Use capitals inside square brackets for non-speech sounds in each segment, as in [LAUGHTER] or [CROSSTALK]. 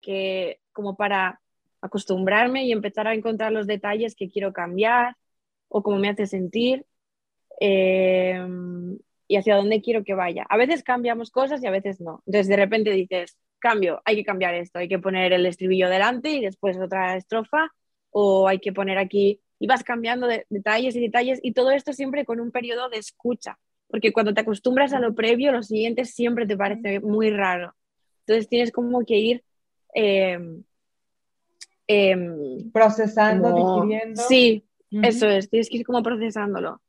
que como para acostumbrarme y empezar a encontrar los detalles que quiero cambiar o cómo me hace sentir eh, y hacia dónde quiero que vaya. A veces cambiamos cosas y a veces no. Entonces de repente dices, cambio, hay que cambiar esto, hay que poner el estribillo delante y después otra estrofa o hay que poner aquí y vas cambiando de, detalles y detalles y todo esto siempre con un periodo de escucha, porque cuando te acostumbras a lo previo, lo siguiente siempre te parece muy raro. Entonces tienes como que ir... Em, em, Procesando, digiriendo. Sí, eso es, tienes que ir como procesándolo.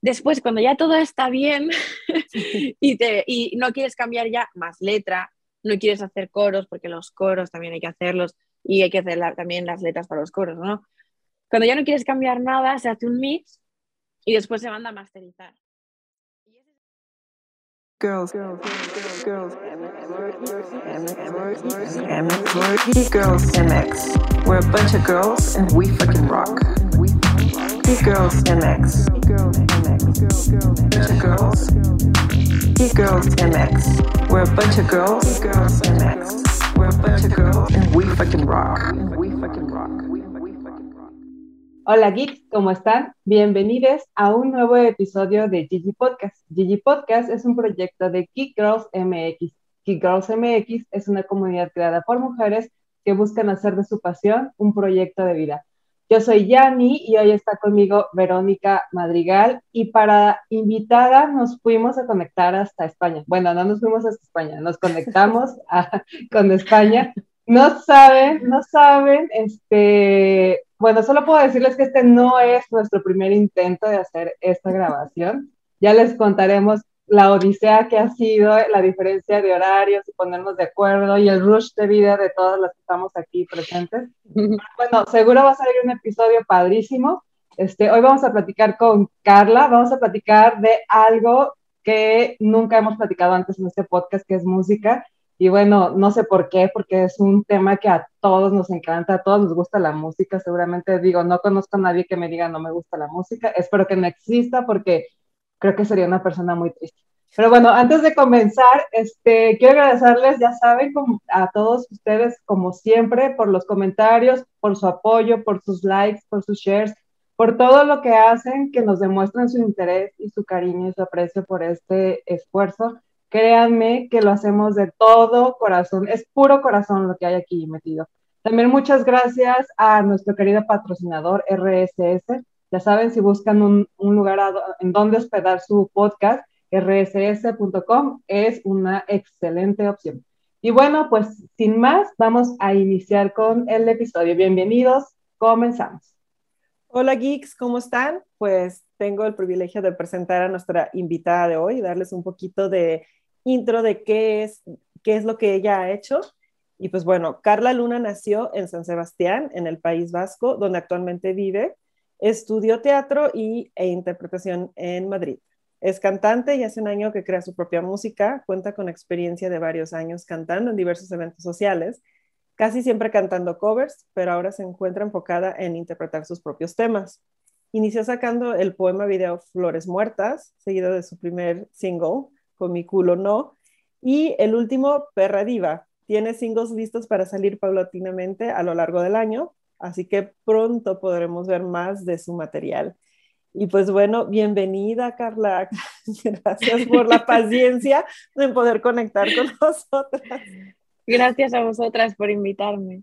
Después, cuando ya todo está bien [LAUGHS] y, te, y no quieres cambiar ya más letra, no quieres hacer coros, porque los coros también hay que hacerlos y hay que hacer también las letras para los coros, ¿no? Cuando ya no quieres cambiar nada, se hace un mix y después se manda a masterizar. Girls, girls, girls, girls, girls, girls, he girls MX. We're a bunch of girls and we fucking rock. Geek Girls MX. Girls MX. Bunch of girls. Geek Girls MX. We're a bunch of girls. Girls MX. We're a bunch of girls and we fucking rock. We fucking. Hola geeks, ¿cómo están? Bienvenidos a un nuevo episodio de Gigi Podcast. Gigi Podcast es un proyecto de Geek Girls MX. Geek Girls MX es una comunidad creada por mujeres que buscan hacer de su pasión un proyecto de vida. Yo soy Yani y hoy está conmigo Verónica Madrigal y para invitada nos fuimos a conectar hasta España. Bueno, no nos fuimos hasta España, nos conectamos [LAUGHS] con España. No saben, no saben, este, bueno, solo puedo decirles que este no es nuestro primer intento de hacer esta grabación. Ya les contaremos la odisea que ha sido, la diferencia de horarios y ponernos de acuerdo y el rush de vida de todas las que estamos aquí presentes. [LAUGHS] Bueno, seguro va a salir un episodio padrísimo. Este, hoy vamos a platicar con Carla, vamos a platicar de algo que nunca hemos platicado antes en este podcast, que es música. Y bueno, no sé por qué, porque es un tema que a todos nos encanta, a todos nos gusta la música. Seguramente digo, no conozco a nadie que me diga no me gusta la música. Espero que no exista porque creo que sería una persona muy triste. Pero bueno, antes de comenzar, este, quiero agradecerles, ya saben, a todos ustedes, como siempre, por los comentarios, por su apoyo, por sus likes, por sus shares, por todo lo que hacen, que nos demuestran su interés y su cariño y su aprecio por este esfuerzo. Créanme que lo hacemos de todo corazón, es puro corazón lo que hay aquí metido. También muchas gracias a nuestro querido patrocinador RSS, ya saben, si buscan un, lugar en donde hospedar su podcast, rss.com es una excelente opción. Y bueno, pues sin más, vamos a iniciar con el episodio. Bienvenidos, comenzamos. Hola geeks, ¿cómo están? Pues tengo el privilegio de presentar a nuestra invitada de hoy, darles un poquito de intro de qué es, qué es lo que ella ha hecho. Y pues bueno, Carla Luna nació en San Sebastián, en el País Vasco, donde actualmente vive. Estudió teatro y, e interpretación en Madrid. Es cantante y hace un año que crea su propia música, cuenta con experiencia de varios años cantando en diversos eventos sociales, casi siempre cantando covers, pero ahora se encuentra enfocada en interpretar sus propios temas. Inició sacando el poema video Flores Muertas, seguido de su primer single, Con mi culo no, y el último, Perra Diva. Tiene singles listos para salir paulatinamente a lo largo del año, así que pronto podremos ver más de su material. Y pues bueno, bienvenida Carla, [LAUGHS] gracias por la paciencia de poder conectar con [LAUGHS] nosotras. Gracias a vosotras por invitarme.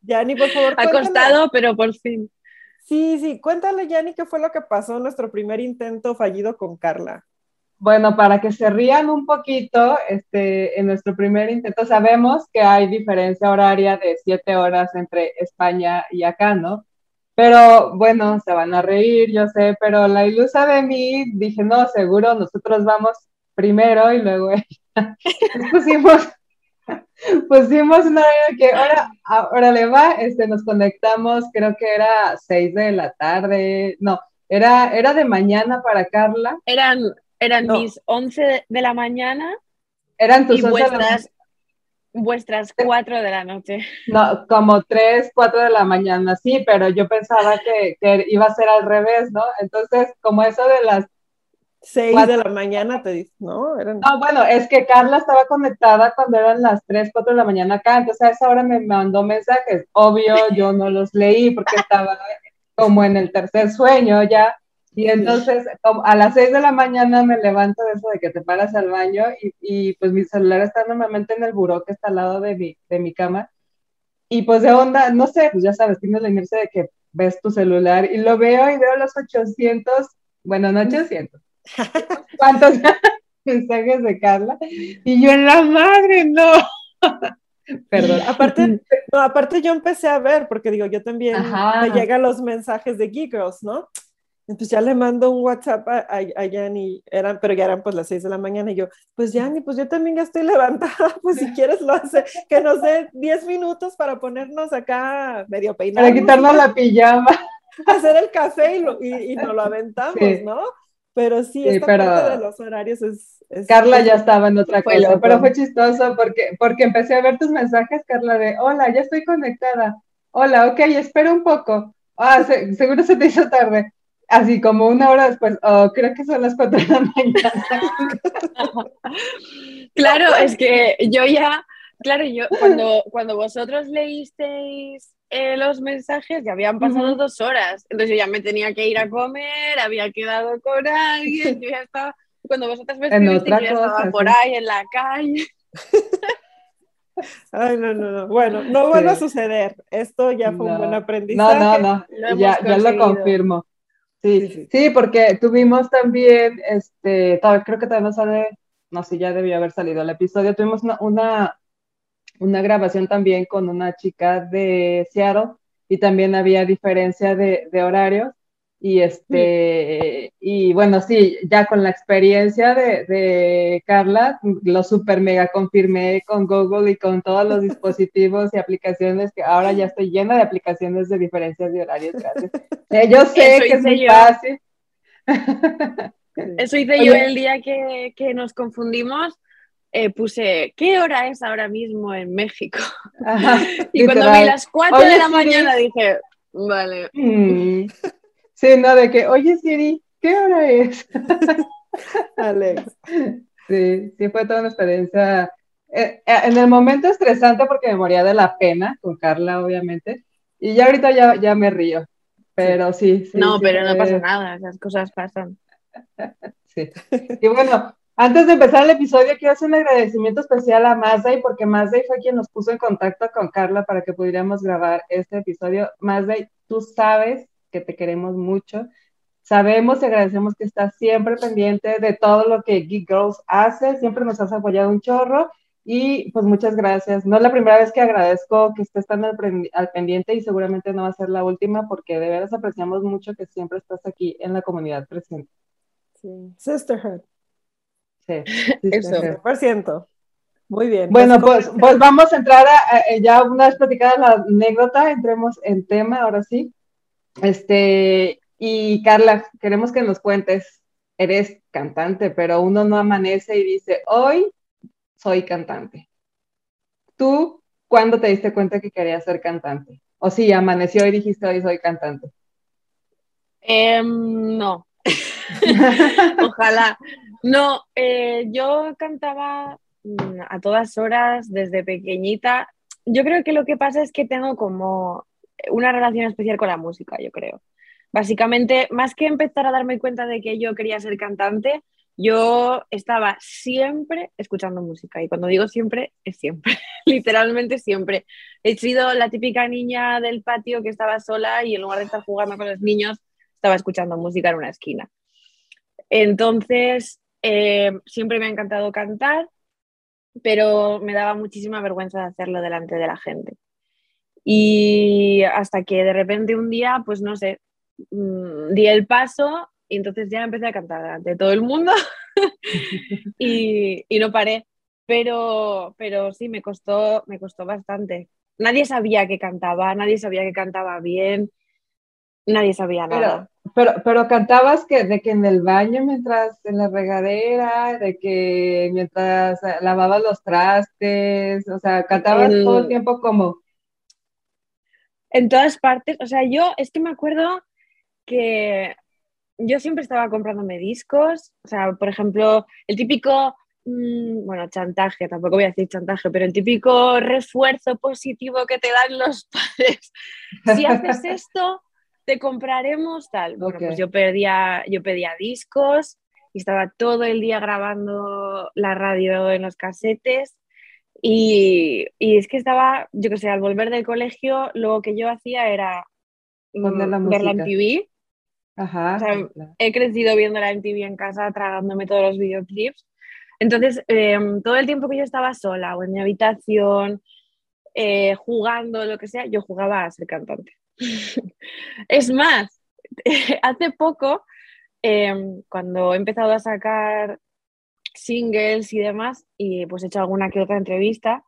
Yani, por favor. Ha costado, pero por fin. Sí, sí, cuéntale, Yani, qué fue lo que pasó en nuestro primer intento fallido con Carla. Bueno, para que se rían un poquito, este, en nuestro primer intento sabemos que hay diferencia horaria de siete horas entre España y acá, ¿no? Pero bueno, se van a reír, yo sé, pero la ilusa de mí, dije, no, seguro, nosotros vamos primero y luego [LAUGHS] pusimos, [LAUGHS] pusimos una que ahora, ahora le va, este, nos conectamos, creo que era seis de la tarde, no, era, era de mañana para Carla. Eran eran mis 11 de la mañana. Eran tus y vuestras, vuestras 4 de la noche. No, como 3, 4 de la mañana, sí, pero yo pensaba que, que, iba a ser al revés, ¿no? Entonces, como eso de las 6 de la mañana te dice, ¿no? No, bueno, es que Carla estaba conectada cuando eran las 3, 4 de la mañana acá, entonces a esa hora me mandó mensajes. Obvio, yo no los leí porque estaba como en el tercer sueño ya. Y entonces a las 6 de la mañana me levanto de eso de que te paras al baño y, y pues mi celular está normalmente en el buró que está al lado de mi, de mi cama. Y pues de onda, no sé, pues ya sabes, tienes la inercia de que ves tu celular y lo veo y veo los 800, bueno, no 800, [LAUGHS] ¿cuántos [LAUGHS] mensajes de Carla? Y yo en la madre, no. [LAUGHS] Perdón. Aparte, no, aparte yo empecé a ver, porque digo, yo también me llegan los mensajes de Geek Girls, ¿no? Entonces ya le mando un WhatsApp a, a, eran, pero ya eran pues las 6 de la mañana, y yo, pues Yanni, pues yo también ya estoy levantada, pues si quieres lo hace, que nos dé 10 minutos para ponernos acá medio peinados. Para quitarnos la pijama. Hacer el café y, lo, y, nos lo aventamos, ¿no? Pero sí, esta parte de los horarios es... Carla ya estaba en otra cosa, pero fue chistoso porque, porque empecé a ver tus mensajes, Carla, de, hola, ya estoy conectada. Hola, ok, espera un poco. Ah, seguro se te hizo tarde así como una hora después, oh, creo que son las cuatro de la mañana. [LAUGHS] [LAUGHS] claro, es que yo ya, claro, yo cuando, cuando vosotros leísteis eh, los mensajes ya habían pasado dos horas, entonces yo ya me tenía que ir a comer, había quedado con alguien, yo ya estaba, cuando vosotros me escribiste, yo ya estaba por ahí en la calle. [LAUGHS] Ay, no, no, no. Bueno, no vuelve a suceder. Esto ya fue un buen aprendizaje. No, no, no. ya, ya lo confirmo. Sí, sí, porque tuvimos también, este, creo que todavía no sale, no sé, ya debió haber salido el episodio, tuvimos una, una, grabación también con una chica de Seattle y también había diferencia de, de horarios y este, y bueno, sí, ya con la experiencia de, Carla, lo super mega confirmé con Google y con todos los [LAUGHS] dispositivos y aplicaciones, que ahora ya estoy llena de aplicaciones de diferencias de horarios. Gracias. [LAUGHS] Eh, yo sé que es muy fácil. Eso hice [LAUGHS] yo el día que, nos confundimos. Eh, puse, ¿qué hora es ahora mismo en México? [LAUGHS] y cuando vi las 4 de la mañana dije, vale. Mm. Sí, no, de que, oye Siri, ¿qué hora es? [LAUGHS] Alex. Sí, sí, fue toda una experiencia. Eh, eh, en el momento estresante porque me moría de la pena con Carla, obviamente. Y ya ahorita ya, ya me río. Pero sí, sí. no, pero no pasa nada, esas cosas pasan. [LAUGHS] sí. Y bueno, antes de empezar el episodio, quiero hacer un agradecimiento especial a Mazday, porque Mazday fue quien nos puso en contacto con Carla para que pudiéramos grabar este episodio. Mazday, tú sabes que te queremos mucho. Sabemos y agradecemos que estás siempre pendiente de todo lo que Geek Girls hace, siempre nos has apoyado un chorro y pues muchas gracias. No es la primera vez que agradezco que estés tan al, pendiente y seguramente no va a ser la última porque de veras apreciamos mucho que siempre estás aquí en la comunidad presente. Sí, sisterhood. Sí. Por ciento. Muy bien. Bueno, pues, pues, vamos a entrar a, ya una vez platicada la anécdota, entremos en tema ahora sí. Este, y Carla, queremos que nos cuentes, eres cantante, pero uno no amanece y dice, hoy soy cantante. ¿Tú cuándo te diste cuenta que querías ser cantante? O sí, amaneció y dijiste, hoy soy cantante. Em, no. [LAUGHS] Ojalá. No, eh, yo cantaba mm, a todas horas desde pequeñita. Yo creo que lo que pasa es que tengo como una relación especial con la música, yo creo. Básicamente, más que empezar a darme cuenta de que yo quería ser cantante, yo estaba siempre escuchando música. Y cuando digo siempre, es siempre, [LAUGHS] literalmente siempre. He sido la típica niña del patio que estaba sola y en lugar de estar jugando con los niños, estaba escuchando música en una esquina. Entonces, eh, siempre me ha encantado cantar, pero me daba muchísima vergüenza de hacerlo delante de la gente. Y hasta que de repente un día, pues no sé, mm, di el paso y entonces ya empecé a cantar delante de todo el mundo [LAUGHS] y, y, no paré. Pero, pero sí, me costó, me costó bastante. Nadie sabía que cantaba, nadie sabía que cantaba bien, nadie sabía nada. Pero, pero, cantabas que de que en el baño mientras en la regadera, de que mientras lavabas los trastes, o sea, cantabas todo el tiempo como en todas partes. O sea, yo es que me acuerdo que yo siempre estaba comprándome discos, o sea, por ejemplo, el típico, mm, bueno, chantaje, tampoco voy a decir chantaje, pero el típico refuerzo positivo que te dan los [LAUGHS] padres. Si haces [LAUGHS] esto, te compraremos tal. Bueno, pues yo pedía, yo pedía discos y estaba todo el día grabando la radio en los casetes. Y, y es que estaba, yo que sé, al volver del colegio, lo que yo hacía era mm, verla en TV Ajá. He crecido viendo la MTV en casa, tragándome todos los videoclips. Entonces, em, todo el tiempo que yo estaba sola o en mi habitación, eh, jugando, lo que sea, yo jugaba a ser cantante. [LAUGHS] es más, [LAUGHS] hace poco, em, cuando he empezado a sacar singles y demás, y pues he hecho alguna que otra entrevista,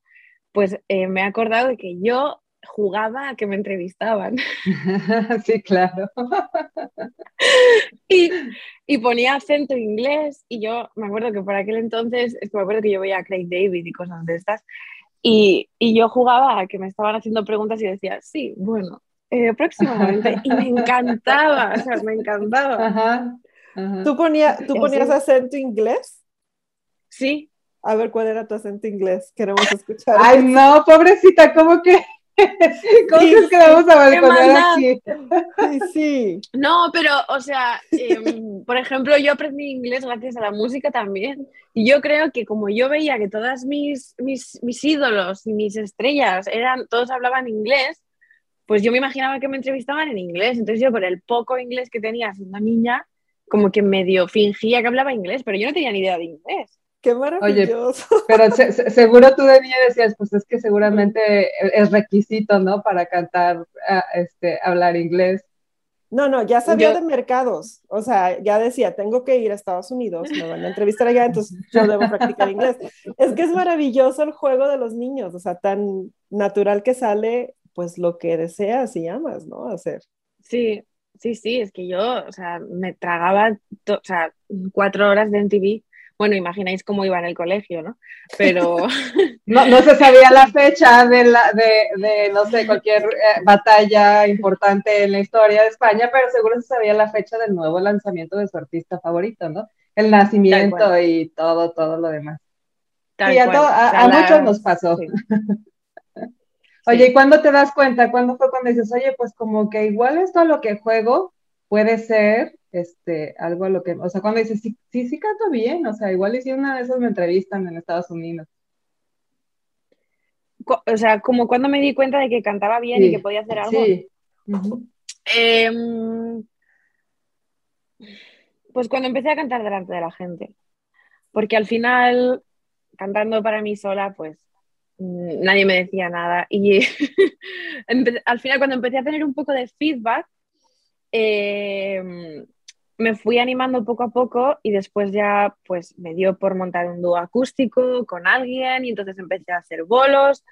pues eh, me he acordado de que yo jugaba a que me entrevistaban. [LAUGHS] Sí, claro. y, ponía acento inglés y yo me acuerdo que por aquel entonces, es que me acuerdo que yo veía a Craig David y cosas de estas, y, yo jugaba a que me estaban haciendo preguntas y decía, sí, bueno, eh, próximamente, y me [LAUGHS] encantaba, o sea, me encantaba. ¿Tú, ¿Tú ponías acento inglés? Sí. A ver, ¿cuál era tu acento inglés? Queremos escuchar. Ay, no, pobrecita, ¿cómo que? [LAUGHS] ¿Cómo es que vamos a balconear aquí? Sí, sí. No, pero, o sea, em, por ejemplo, yo aprendí inglés gracias a la música también. Y yo creo que como yo veía que todas mis, mis, mis ídolos y mis estrellas eran, todos hablaban inglés, pues yo me imaginaba que me entrevistaban en inglés. Entonces yo, por el poco inglés que tenía siendo niña, como que medio fingía que hablaba inglés, pero yo no tenía ni idea de inglés. Qué maravilloso. pero seguro tú de niña decías, pues es que seguramente es requisito, ¿no? Para cantar, este, hablar inglés. No, no, ya sabía de mercados. O sea, ya decía, tengo que ir a Estados Unidos, me van a entrevistar allá, entonces yo debo practicar inglés. Es que es maravilloso el juego de los niños, o sea, tan natural que sale, pues lo que deseas y amas, ¿no? Hacer. Sí, sí, sí, es que yo, o sea, me tragaba, o sea, cuatro horas de MTV bueno, imagináis cómo iba en el colegio, ¿no? Pero... [LAUGHS] [LAUGHS] no, no se sabía la fecha de, la, de, de no sé, cualquier eh, batalla importante en la historia de España, pero seguro se sabía la fecha del nuevo lanzamiento de su artista favorito, ¿no? El nacimiento y todo, todo lo demás. sí, a, muchos nos pasó. [LAUGHS] Oye, ¿y cuándo te das cuenta? ¿Cuándo fue cuando dices, oye, pues como que igual esto a lo que juego puede ser este, algo a lo que, o sea, cuando dices, sí, sí, sí canto bien, o sea, igual si una de esas me entrevistan en Estados Unidos. O sea, como cuando me di cuenta de que cantaba bien y que podía hacer algo. Sí. Em, pues cuando empecé a cantar delante de la gente. Porque al final, cantando para mí sola, pues nadie me decía nada. Y [LAUGHS] al final, cuando empecé a tener un poco de feedback, eh, me fui animando poco a poco y después ya pues me dio por montar un dúo acústico con alguien y entonces empecé a hacer bolos.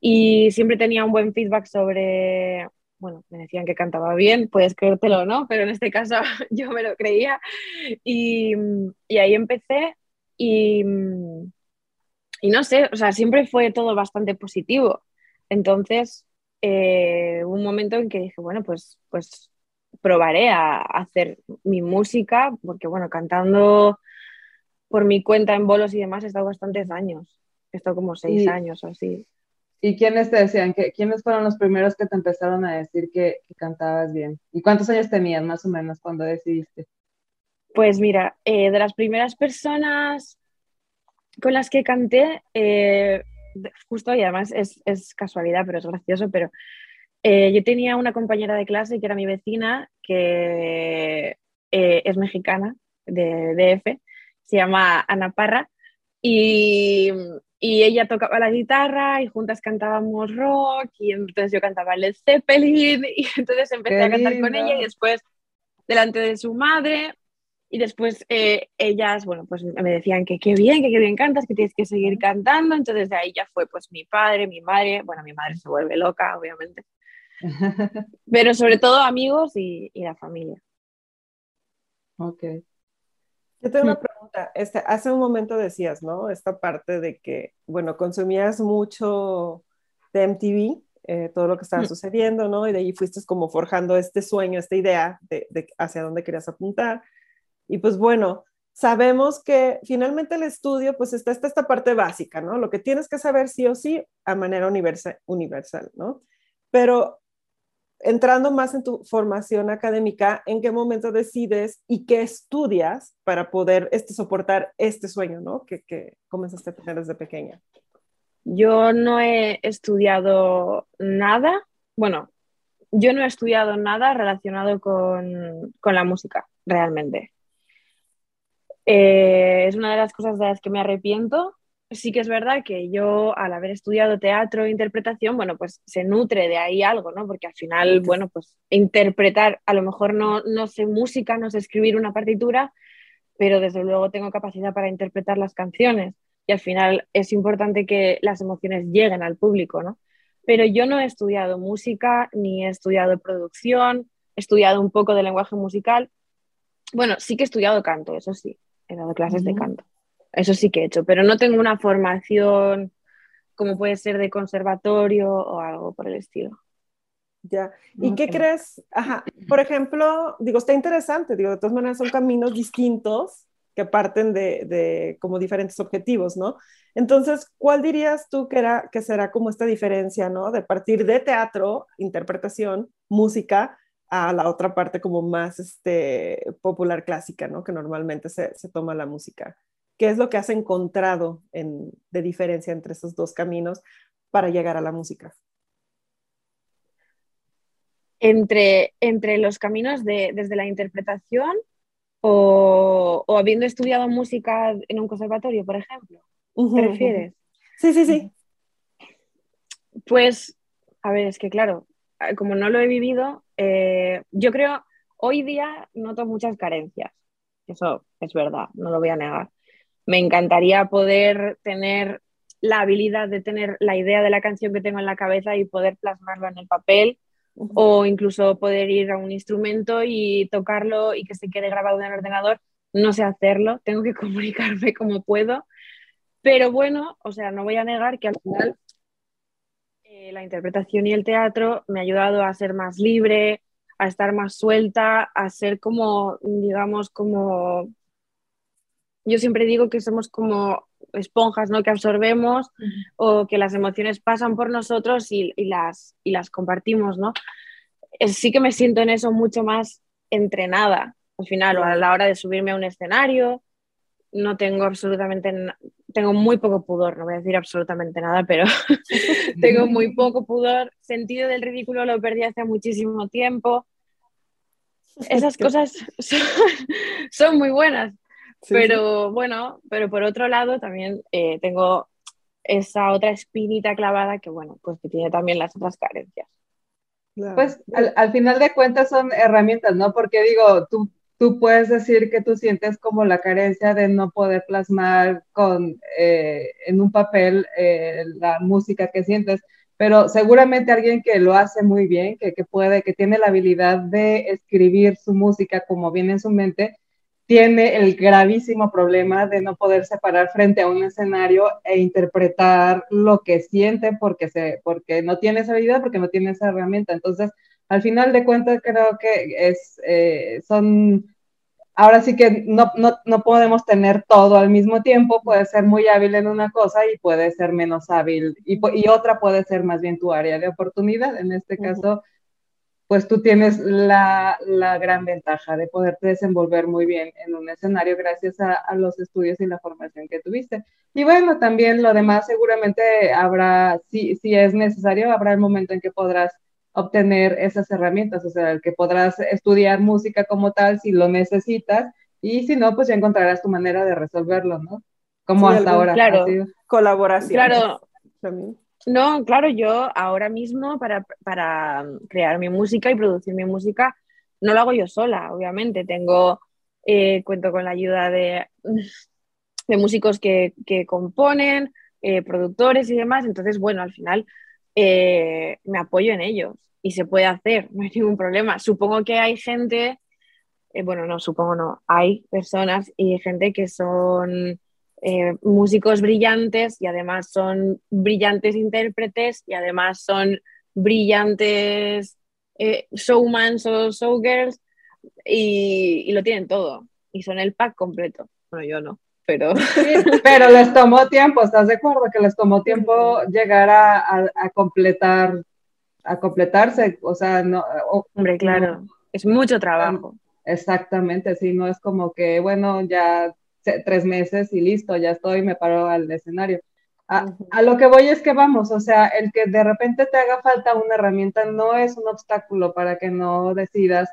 Y siempre tenía un buen feedback sobre, bueno, me decían que cantaba bien, puedes creértelo o no, pero en este caso [LAUGHS] yo me lo creía. Y, y ahí empecé y, y, no sé, o sea, siempre fue todo bastante positivo. Entonces, eh, un momento en que dije, bueno, pues, pues probaré a, hacer mi música, porque bueno, cantando por mi cuenta en bolos y demás he estado bastantes años, he estado como seis años o así. ¿Y quiénes te decían? Que, ¿Quiénes fueron los primeros que te empezaron a decir que, cantabas bien? ¿Y cuántos años tenías más o menos cuando decidiste? Pues mira, eh, de las primeras personas con las que canté, eh, justo y además es, es, casualidad, pero es gracioso, pero eh, yo tenía una compañera de clase que era mi vecina, que eh, es mexicana, de DF, se llama Ana Parra, y, y, ella tocaba la guitarra y juntas cantábamos rock, y entonces yo cantaba Led Zeppelin, [LAUGHS] y entonces empecé a cantar con ella y después delante de su madre, y después eh, ellas, bueno, pues me decían que qué bien, que qué bien cantas, que tienes que seguir cantando. Entonces de ahí ya fue pues mi padre, mi madre, bueno, mi madre se vuelve loca, obviamente. [LAUGHS] Pero sobre todo amigos y, la familia. Ok. Yo tengo una pregunta. Este, hace un momento decías, ¿no? Esta parte de que, bueno, consumías mucho de MTV eh, todo lo que estaba mm. sucediendo, ¿no? Y de ahí fuiste como forjando este sueño, esta idea de, de, hacia dónde querías apuntar. Y pues bueno, sabemos que finalmente el estudio, pues está, está, esta parte básica, ¿no? Lo que tienes que saber sí o sí a manera universal, universal ¿no? Pero entrando más en tu formación académica, ¿en qué momento decides y qué estudias para poder este, soportar este sueño, ¿no? Que, que comenzaste a tener desde pequeña. Yo no he estudiado nada, bueno, yo no he estudiado nada relacionado con, con la música, realmente. Eh, es una de las cosas de las que me arrepiento sí que es verdad que yo, al haber estudiado teatro e interpretación, bueno, pues se nutre de ahí algo, ¿no? Porque al final, bueno, pues interpretar, a lo mejor no, no sé música, no sé escribir una partitura, pero desde luego tengo capacidad para interpretar las canciones y al final es importante que las emociones lleguen al público, ¿no? Pero yo no he estudiado música ni he estudiado producción, he estudiado un poco de lenguaje musical. Bueno, sí que he estudiado canto, eso sí, he dado clases de canto. Eso sí que he hecho, pero no tengo una formación como puede ser de conservatorio o algo por el estilo. Ya. ¿Y qué crees? Ajá. Por ejemplo, digo, está interesante, digo, de todas maneras son caminos distintos que parten de, de, como diferentes objetivos, ¿no? Entonces, ¿cuál dirías tú que, era, que será como esta diferencia, ¿no? De partir de teatro, interpretación, música, a la otra parte como más este, popular clásica, ¿no? Que normalmente se, se toma la música. ¿Qué es lo que has encontrado de diferencia entre esos dos caminos para llegar a la música? Entre, entre los caminos de, desde la interpretación o, habiendo estudiado música en un conservatorio, por ejemplo. ¿Te refieres? Sí, sí, sí. Pues, a ver, es que claro, como no lo he vivido, eh, yo creo, hoy día noto muchas carencias. Eso es verdad, no lo voy a negar me encantaría poder tener la habilidad de tener la idea de la canción que tengo en la cabeza y poder plasmarlo en el papel o incluso poder ir a un instrumento y tocarlo y que se quede grabado en el ordenador. No sé hacerlo, tengo que [LAUGHS] comunicarme como puedo, pero bueno, o sea, no voy a negar que al final eh, la interpretación y el teatro me ha ayudado a ser más libre, a estar más suelta, a ser como, digamos, como yo siempre digo que somos como esponjas, ¿no? Que absorbemos o que las emociones pasan por nosotros y, las, y las compartimos, ¿no? Sí que me siento en eso mucho más entrenada al final o a la hora de subirme a un escenario. No tengo absolutamente, tengo muy poco pudor, no voy a decir absolutamente nada, pero [LAUGHS] [LAUGHS] tengo muy poco pudor. Sentido del ridículo lo perdí hace muchísimo tiempo. Esas [LAUGHS] cosas son muy buenas pero bueno, pero por otro lado también eh, tengo esa otra espinita clavada que, bueno, pues que tiene también las otras carencias. Pues al, final de cuentas son herramientas, ¿no? Porque digo, tú, tú puedes decir que tú sientes como la carencia de no poder plasmar con, eh, en un papel eh, la música que sientes, pero seguramente alguien que lo hace muy bien, que, que puede, que tiene la habilidad de escribir su música como viene en su mente, tiene el gravísimo problema de no poder separar frente a un escenario e interpretar lo que siente porque, se, porque no tiene esa habilidad, porque no tiene esa herramienta. Entonces, al final de cuentas, creo que es, eh, son, ahora sí que no, no, no, podemos tener todo al mismo tiempo, puede ser muy hábil en una cosa y puede ser menos hábil, y, y otra puede ser más bien tu área de oportunidad. En este caso, pues tú tienes la, gran ventaja de poderte desenvolver muy bien en un escenario gracias a, los estudios y la formación que tuviste. Y bueno, también lo demás seguramente habrá, si, si es necesario, habrá el momento en que podrás obtener esas herramientas, o sea, el que podrás estudiar música como tal si lo necesitas y si no, pues ya encontrarás tu manera de resolverlo, ¿no? Como hasta ahora. Claro, colaboración. Claro. No, claro, yo ahora mismo para, crear mi música y producir mi música no lo hago yo sola, obviamente. Tengo, eh, cuento con la ayuda de, de músicos que, componen, eh, productores y demás. Entonces, bueno, al final eh, me apoyo en ellos y se puede hacer, no hay ningún problema. Supongo que hay gente, bueno, no, supongo no, hay personas y gente que son eh, músicos brillantes y además son brillantes intérpretes y además son brillantes eh, showmans o showgirls y, y lo tienen todo. Y son el pack completo. Bueno, yo no, pero... [LAUGHS] pero les tomó tiempo, ¿estás de acuerdo? Que les tomó tiempo llegar a, a, completar, a completarse, o sea, no... Hombre, claro, es mucho trabajo. Exactamente, sí, no es como que, bueno, ya tres meses y listo, ya estoy, me paro al escenario. A, a, lo que voy es que vamos, o sea, el que de repente te haga falta una herramienta no es un obstáculo para que no decidas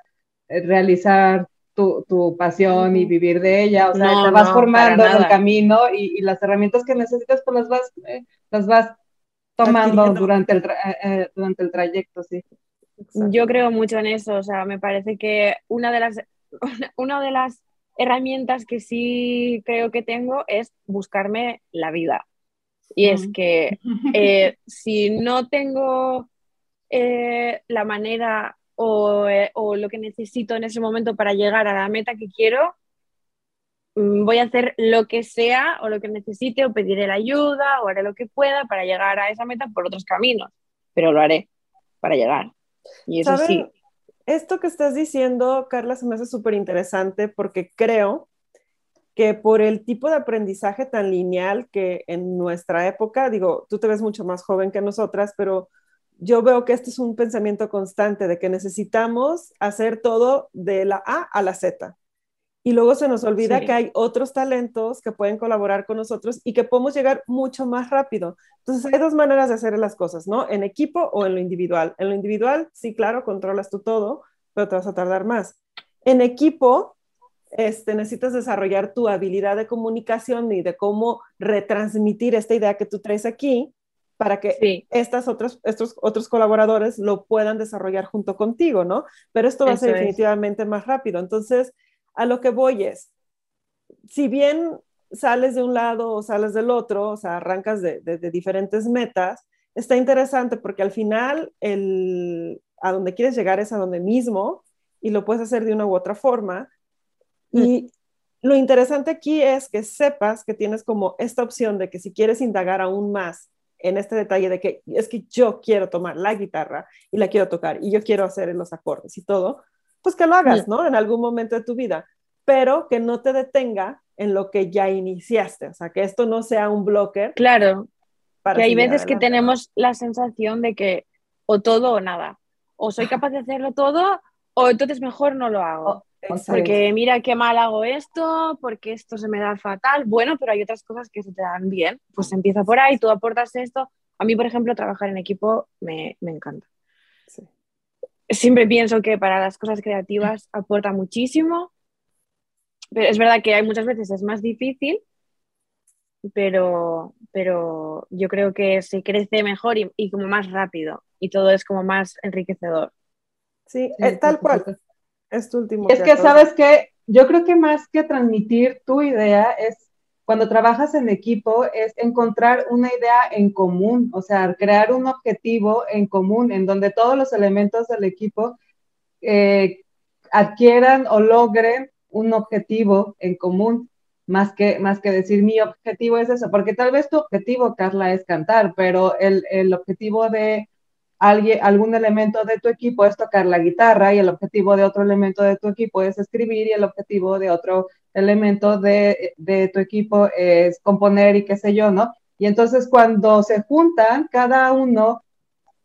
eh, realizar tu, tu pasión y vivir de ella, o sea, te vas formando en el camino y, y, las herramientas que necesitas pues las vas, eh, las vas tomando durante el, eh, eh, durante el trayecto, sí. Yo creo mucho en eso, o sea, me parece que una de las, [LAUGHS] una de las herramientas que sí creo que tengo es buscarme la vida. Y es que eh, si no tengo eh, la manera eh, o, lo que necesito en ese momento para llegar a la meta que quiero, mm, voy a hacer lo que sea o lo que necesite o pediré la ayuda o haré lo que pueda para llegar a esa meta por otros caminos, pero lo haré para llegar. Y eso sí. Esto que estás diciendo, Carla, se me hace súper interesante porque creo que por el tipo de aprendizaje tan lineal que en nuestra época, digo, tú te ves mucho más joven que nosotras, pero yo veo que este es un pensamiento constante de que necesitamos hacer todo de la A a la Z. Y luego se nos olvida que hay otros talentos que pueden colaborar con nosotros y que podemos llegar mucho más rápido. Entonces hay dos maneras de hacer las cosas, ¿no? En equipo o en lo individual. En lo individual, sí, claro, controlas tú todo, pero te vas a tardar más. En equipo, este, necesitas desarrollar tu habilidad de comunicación y de cómo retransmitir esta idea que tú traes aquí para que estas otras, estos otros colaboradores lo puedan desarrollar junto contigo, ¿no? Pero esto va a ser definitivamente más rápido. Entonces, a lo que voy es, si bien sales de un lado o sales del otro, o sea, arrancas de, de diferentes metas, está interesante porque al final el, a donde quieres llegar es a donde mismo y lo puedes hacer de una u otra forma, y lo interesante aquí es que sepas que tienes como esta opción de que si quieres indagar aún más en este detalle de que es que yo quiero tomar la guitarra y la quiero tocar y yo quiero hacer los acordes y todo, pues que lo hagas, ¿no? En algún momento de tu vida, pero que no te detenga en lo que ya iniciaste, o sea, que esto no sea un blocker. Claro, que hay veces que tenemos la sensación de que o todo o nada, o soy capaz de hacerlo todo o entonces mejor no lo hago. Porque mira qué mal hago esto, porque esto se me da fatal. Bueno, pero hay otras cosas que se te dan bien. Pues empieza por ahí, tú aportas esto. A mí, por ejemplo, trabajar en equipo me, me encanta. Siempre pienso que para las cosas creativas [LAUGHS] aporta muchísimo. Pero es verdad que hay muchas veces es más difícil, pero, pero yo creo que se crece mejor y, y como más rápido y todo es como más enriquecedor. Sí, eh, tal cual. Es tu último. Es que, sabes que yo creo que más que transmitir tu idea es cuando trabajas en equipo es encontrar una idea en común, o sea, crear un objetivo en común en donde todos los elementos del equipo eh, adquieran o logren un objetivo en común, más que, más que decir mi objetivo es eso, porque tal vez tu objetivo, Carla, es cantar, pero el, el objetivo de alguien, algún elemento de tu equipo es tocar la guitarra y el objetivo de otro elemento de tu equipo es escribir y el objetivo de otro elemento de, de tu equipo es componer y qué sé yo, ¿no? Y entonces cuando se juntan, cada uno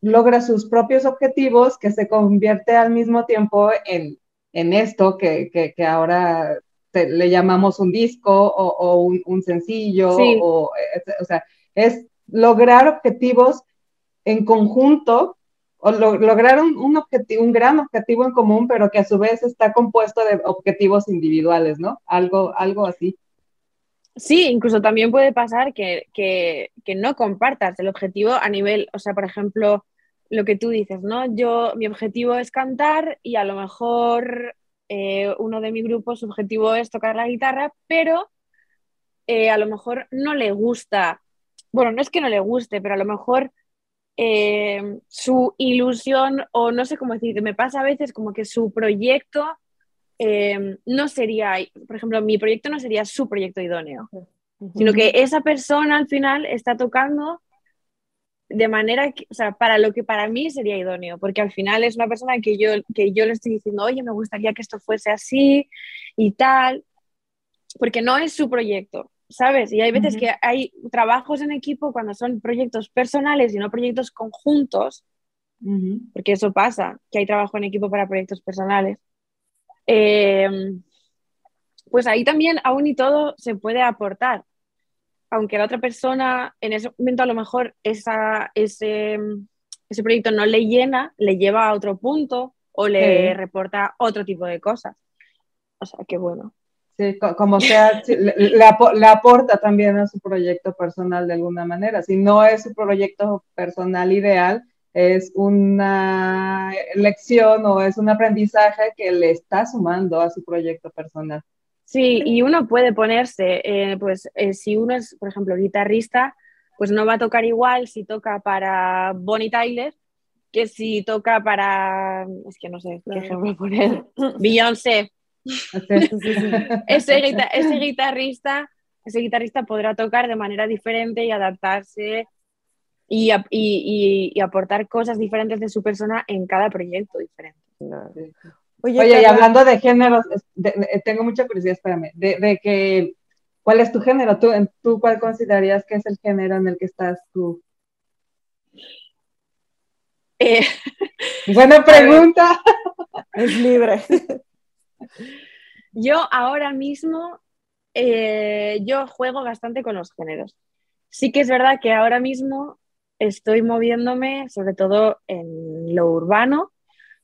logra sus propios objetivos que se convierte al mismo tiempo en, en esto que, que, que ahora le llamamos un disco o, o un, un, sencillo, o, o sea, es lograr objetivos en conjunto o lograron un, objetivo, un gran objetivo en común, pero que a su vez está compuesto de objetivos individuales, ¿no? Algo, algo así. Sí, incluso también puede pasar que, que, no compartas el objetivo a nivel, o sea, por ejemplo, lo que tú dices, ¿no? Yo, mi objetivo es cantar y a lo mejor eh, uno de mi grupo, su objetivo es tocar la guitarra, pero eh, a lo mejor no le gusta, bueno, no es que no le guste, pero a lo mejor eh, su ilusión o no sé cómo decir, me pasa a veces como que su proyecto eh, no sería, por ejemplo, mi proyecto no sería su proyecto idóneo, sino que esa persona al final está tocando de manera que, o sea, para lo que para mí sería idóneo, porque al final es una persona que yo, que yo le estoy diciendo, oye, me gustaría que esto fuese así y tal, porque no es su proyecto, ¿sabes? Y hay veces que hay trabajos en equipo cuando son proyectos personales y no proyectos conjuntos, porque eso pasa, que hay trabajo en equipo para proyectos personales. Em, pues ahí también, aún y todo, se puede aportar aunque la otra persona en ese momento a lo mejor esa, ese, ese proyecto no le llena, le lleva a otro punto o le reporta otro tipo de cosas. O sea, qué bueno. Sí, como sea, [LAUGHS] le, aporta también a su proyecto personal de alguna manera. Si no es su proyecto personal ideal, es una lección o es un aprendizaje que le está sumando a su proyecto personal. Sí, y uno puede ponerse, eh, pues eh, si uno es, por ejemplo, guitarrista, pues no va a tocar igual si toca para Bonnie Tyler que si toca para, es que no sé qué ejemplo poner, [LAUGHS] Beyoncé. Ese, ese, guitarrista, ese guitarrista podrá tocar de manera diferente y adaptarse y, y, y, aportar cosas diferentes de su persona en cada proyecto diferente. Oye, y hablando de géneros, tengo mucha curiosidad, espérame, de, que, ¿cuál es tu género? ¿Tú, ¿Tú cuál considerarías que es el género en el que estás tú? Eh, Buena [LAUGHS] pregunta. es libre. [LAUGHS] Yo ahora mismo, eh, yo juego bastante con los géneros. Sí que es verdad que ahora mismo estoy moviéndome sobre todo en lo urbano,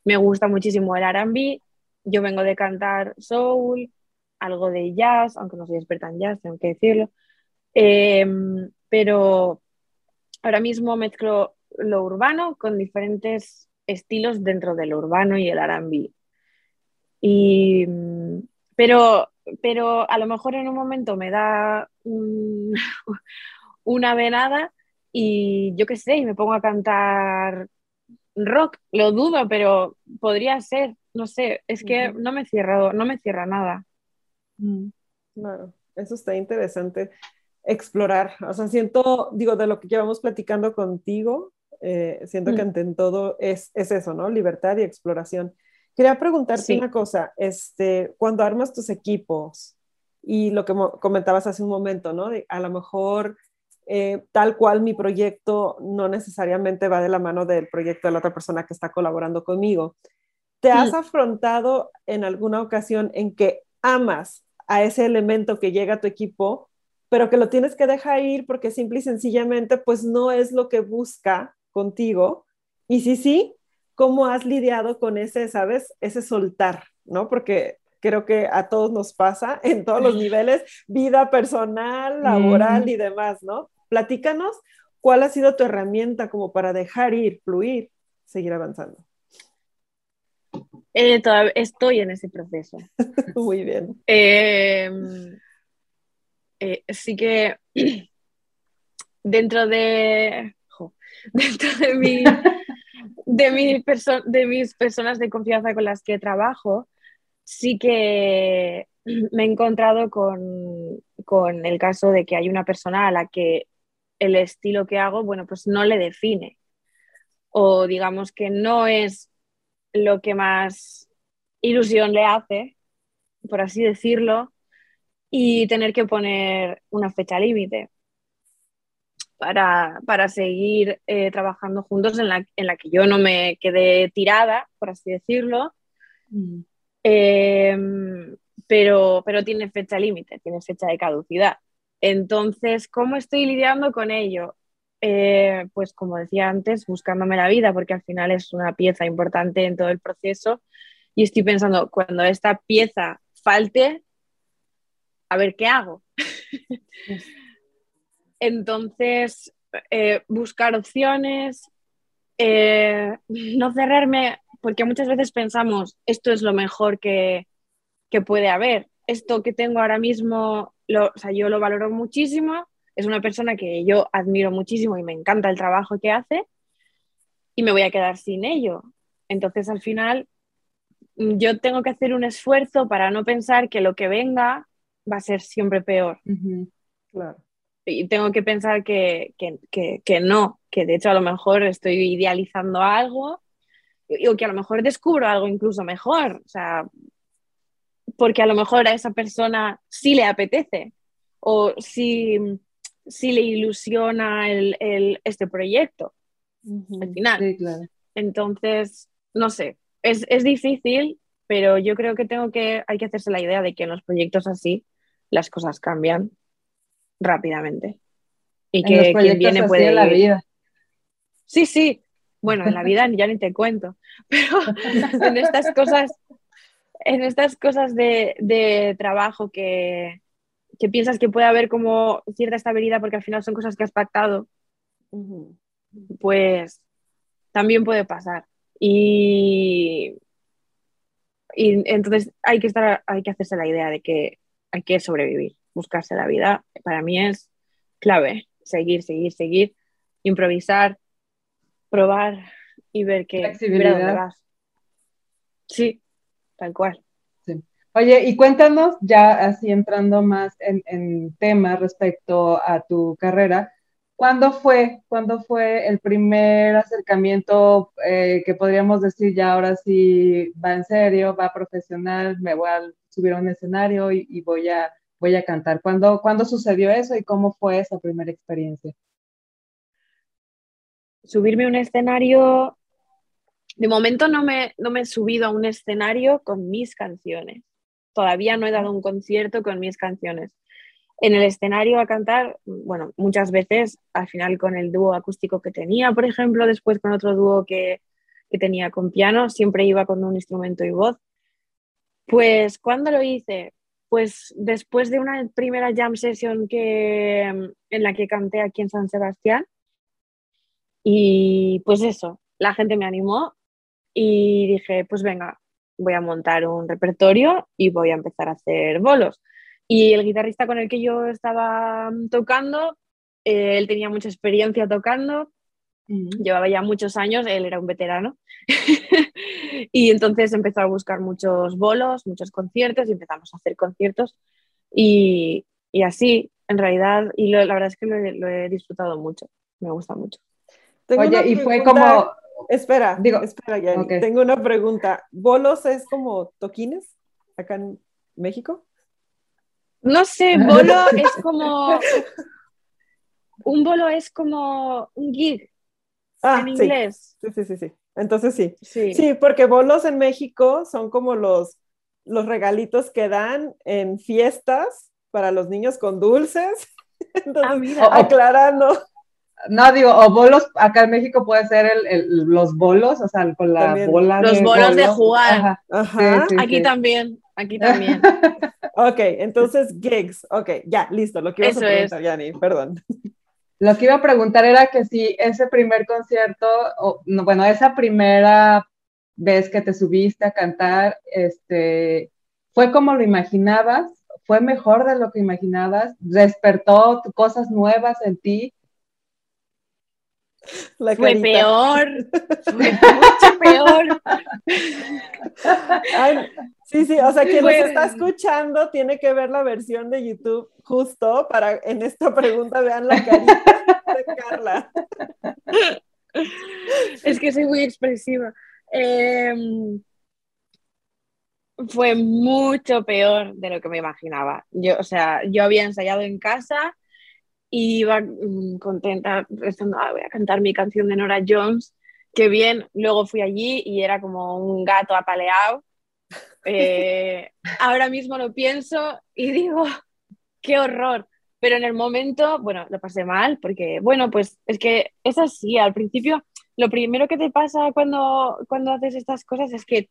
me gusta muchísimo el RB. Yo vengo de cantar soul, algo de jazz, aunque no soy experta en jazz, tengo que decirlo. Em, pero ahora mismo mezclo lo urbano con diferentes estilos dentro del urbano y el RB. Y, pero, pero a lo mejor en un momento me da [LAUGHS] una venada y yo qué sé, y me pongo a cantar rock, lo dudo, pero podría ser, no sé, es que no me cierra, no me cierra nada. Mm. Claro, eso está interesante explorar. O sea, siento, digo, de lo que llevamos platicando contigo, eh, siento que mm. ante todo es, es, eso, ¿no? Libertad y exploración. Quería preguntarte una cosa, este, cuando armas tus equipos y lo que comentabas hace un momento, ¿no? a lo mejor eh, tal cual mi proyecto no necesariamente va de la mano del proyecto de la otra persona que está colaborando conmigo. ¿Te has afrontado en alguna ocasión en que amas a ese elemento que llega a tu equipo, pero que lo tienes que dejar ir porque simple y sencillamente pues no es lo que busca contigo? Y si sí, ¿cómo has lidiado con ese, sabes, ese soltar, ¿no? Porque creo que a todos nos pasa [LAUGHS] en todos los niveles, vida personal, laboral y demás, ¿no? Platícanos cuál ha sido tu herramienta como para dejar ir, fluir, seguir avanzando. Eh, estoy en ese proceso. [LAUGHS] Muy bien. Em, eh, sí que [CLEARS THROAT] dentro de, [LAUGHS] dentro de, mi, de, de mis personas de confianza con las que trabajo, sí que [CLEARS THROAT] me he encontrado con, con, el caso de que hay una persona a la que el estilo que hago, bueno, pues no le define. O digamos que no es lo que más ilusión le hace, por así decirlo, y tener que poner una fecha límite para, seguir eh, trabajando juntos en la, que yo no me quedé tirada, por así decirlo. Mm. Em, pero, pero tiene fecha límite, tiene fecha de caducidad. Entonces, ¿cómo estoy lidiando con ello? Eh, pues como decía antes, buscándome la vida, porque al final es una pieza importante en todo el proceso. Y estoy pensando, cuando esta pieza falte, a ver qué hago. Entonces, eh, buscar opciones, eh, [LAUGHS] no cerrarme, porque muchas veces pensamos, esto es lo mejor que, que puede haber. Esto que tengo ahora mismo lo, o sea, yo lo valoro muchísimo, es una persona que yo admiro muchísimo y me encanta el trabajo que hace y me voy a quedar sin ello. Entonces, al final, yo tengo que hacer un esfuerzo para no pensar que lo que venga va a ser siempre peor. Claro. Y tengo que pensar que, que, no, que de hecho a lo mejor estoy idealizando algo o que a lo mejor descubro algo incluso mejor, o sea, porque a lo mejor a esa persona sí le apetece o sí, le ilusiona el, este proyecto al final. Entonces, no sé, es, es, difícil, pero yo creo que tengo que, hay que hacerse la idea de que en los proyectos así las cosas cambian rápidamente. Y que quien viene puede. la vida. Sí, sí. Bueno, en la vida ya ni te cuento. [LAUGHS] Pero en estas cosas, en estas cosas de, trabajo que, piensas que puede haber como cierta estabilidad porque al final son cosas que has pactado, pues también puede pasar. Y, y entonces hay que estar, hay que hacerse la idea de que hay que sobrevivir buscarse la vida, para mí es clave. Seguir, seguir, seguir, improvisar, probar y ver qué Flexibilidad. Sí, tal cual. Oye, y cuéntanos, ya así entrando más en, en tema respecto a tu carrera, ¿cuándo fue, ¿cuándo fue el primer acercamiento eh, que podríamos decir ya ahora sí va en serio, va profesional, me voy a subir a un escenario y voy a voy a cantar. ¿Cuándo, ¿Cuándo sucedió eso y cómo fue esa primera experiencia? Subirme a un escenario, de momento no me, no me he subido a un escenario con mis canciones. Todavía no he dado un concierto con mis canciones. En el escenario a cantar, bueno, muchas veces al final con el dúo acústico que tenía, por ejemplo, después con otro dúo que, que tenía con piano, siempre iba con un instrumento y voz. Pues cuando lo hice, pues después de una primera jam session que, en la que canté aquí en San Sebastián, y pues eso, la gente me animó y dije, pues venga, voy a montar un repertorio y voy a empezar a hacer bolos. Y el guitarrista con el que yo estaba tocando, eh, él tenía mucha experiencia tocando, llevaba ya muchos años, él era un veterano. [LAUGHS] y entonces empezó a buscar muchos bolos, muchos conciertos y empezamos a hacer conciertos y, y así, en realidad, y la verdad es que lo, he disfrutado mucho, me gusta mucho. Oye, y fue como... Espera, digo, espera, ya tengo una pregunta. ¿Bolos es como toquines acá en México? No sé, [LAUGHS] bolo es como... Un bolo es como un gig ah, en inglés. Sí, sí, sí, sí. Entonces sí. sí. porque bolos en México son como los, los regalitos que dan en fiestas para los niños con dulces. [LAUGHS] Entonces, ah, aclarando. No, digo, o bolos, acá en México puede ser el, los bolos, o sea, con la bola. Los bolos de jugar. Ajá. aquí también, aquí [LAUGHS] también. ok, entonces gigs, ok, ya, listo, lo que ibas a preguntar, Yani, perdón. Lo que iba a preguntar era que si ese primer concierto, o, no, bueno, esa primera vez que te subiste a cantar, este, ¿fue como lo imaginabas? ¿Fue mejor de lo que imaginabas? ¿Despertó cosas nuevas en ti? fue peor, [LAUGHS] fue mucho peor. Sí, sí, o sea, quien nos está escuchando tiene que ver la versión de YouTube justo para en esta pregunta vean la carita de Carla. Es que soy muy expresiva. Em, fue mucho peor de lo que me imaginaba. Yo, o sea, yo había ensayado en casa y iba mm, contenta pensando, ah, voy a cantar mi canción de Nora Jones, qué bien. Luego fui allí y era como un gato apaleado. Eh, ahora mismo lo pienso y digo, qué horror. Pero en el momento, bueno, lo pasé mal porque, bueno, pues es que es así, al principio, lo primero que te pasa cuando, cuando haces estas cosas es que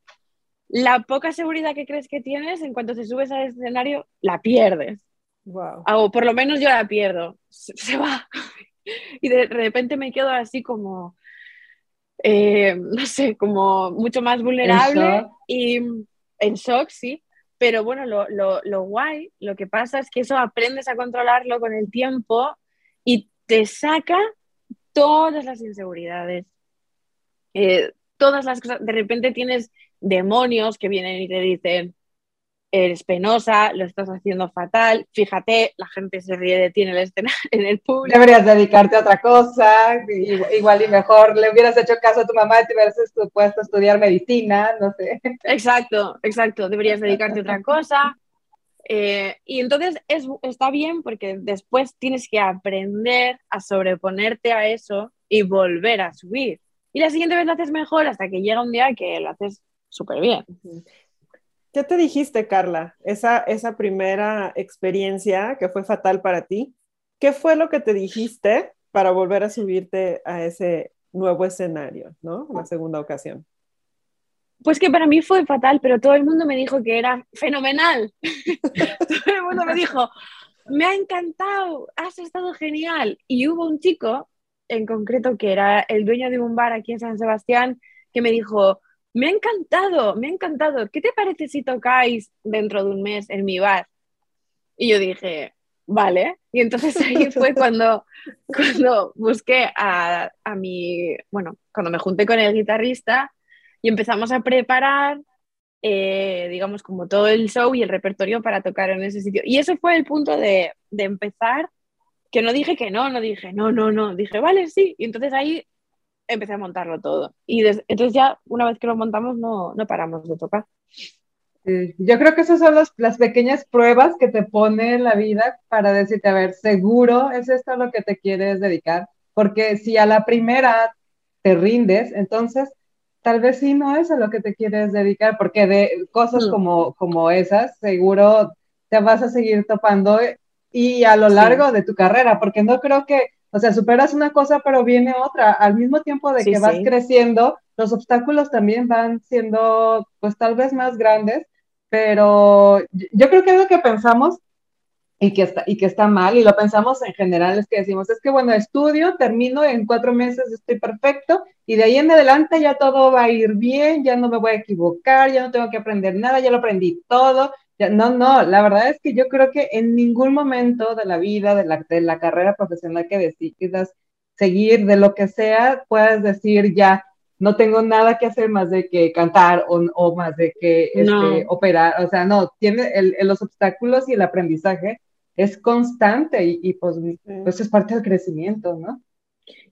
la poca seguridad que crees que tienes, en cuanto te subes al escenario, la pierdes. Wow. O por lo menos yo la pierdo. Se, va. [LAUGHS] Y de, repente me quedo así como, eh, no sé, como mucho más vulnerable y en shock, sí. Pero bueno, lo, lo, lo, guay, lo que pasa es que eso aprendes a controlarlo con el tiempo y te saca todas las inseguridades, eh, todas las cosas. De repente tienes demonios que vienen y te dicen, eres penosa, lo estás haciendo fatal, fíjate, la gente se ríe de ti en el, [LAUGHS] en el público. Deberías dedicarte a otra cosa, igual y mejor le hubieras hecho caso a tu mamá y te hubieras puesto a estudiar medicina, no sé. Exacto, exacto, deberías dedicarte a otra cosa. Eh, y entonces es, está bien porque después tienes que aprender a sobreponerte a eso y volver a subir. Y la siguiente vez lo haces mejor hasta que llega un día que lo haces súper bien. ¿Qué te dijiste, Carla? Esa, esa primera experiencia que fue fatal para ti, ¿qué fue lo que te dijiste para volver a subirte a ese nuevo escenario, ¿no? La segunda ocasión. Pues que para mí fue fatal, pero todo el mundo me dijo que era fenomenal. [LAUGHS] todo el mundo me dijo, me ha encantado, has estado genial. Y hubo un chico en concreto que era el dueño de un bar aquí en San Sebastián que me dijo, me ha encantado, me ha encantado. ¿Qué te parece si tocáis dentro de un mes en mi bar? Y yo dije, vale. Y entonces ahí [LAUGHS] fue cuando, cuando busqué a, a mi, bueno, cuando me junté con el guitarrista y empezamos a preparar, eh, digamos, como todo el show y el repertorio para tocar en ese sitio. Y ese fue el punto de, de empezar, que no dije que no, no dije, no, no, no, dije, vale, sí. Y entonces ahí empecé a montarlo todo. Y entonces ya una vez que lo montamos no, no paramos de tocar. yo creo que esas son las pequeñas pruebas que te pone la vida para decirte, a ver, seguro es esto a lo que te quieres dedicar, porque si a la primera te rindes, entonces tal vez sí no es a lo que te quieres dedicar, porque de cosas mm. como, como esas, seguro te vas a seguir topando y a lo largo de tu carrera, porque no creo que o sea, superas una cosa, pero viene otra. Al mismo tiempo de que vas creciendo, los obstáculos también van siendo, pues tal vez más grandes, pero yo creo que algo que pensamos y que, está, y que está mal, y lo pensamos en general, es que decimos, es que bueno, estudio, termino en cuatro meses, estoy perfecto, y de ahí en adelante ya todo va a ir bien, ya no me voy a equivocar, ya no tengo que aprender nada, ya lo aprendí todo, no, no, la verdad es que yo creo que en ningún momento de la vida, de la, de la carrera profesional que decidas seguir, de lo que sea, puedes decir ya, no tengo nada que hacer más de que cantar o, o más de que este, operar. O sea, no, tiene el, los obstáculos y el aprendizaje es constante y, y pues, pues es parte del crecimiento, ¿no?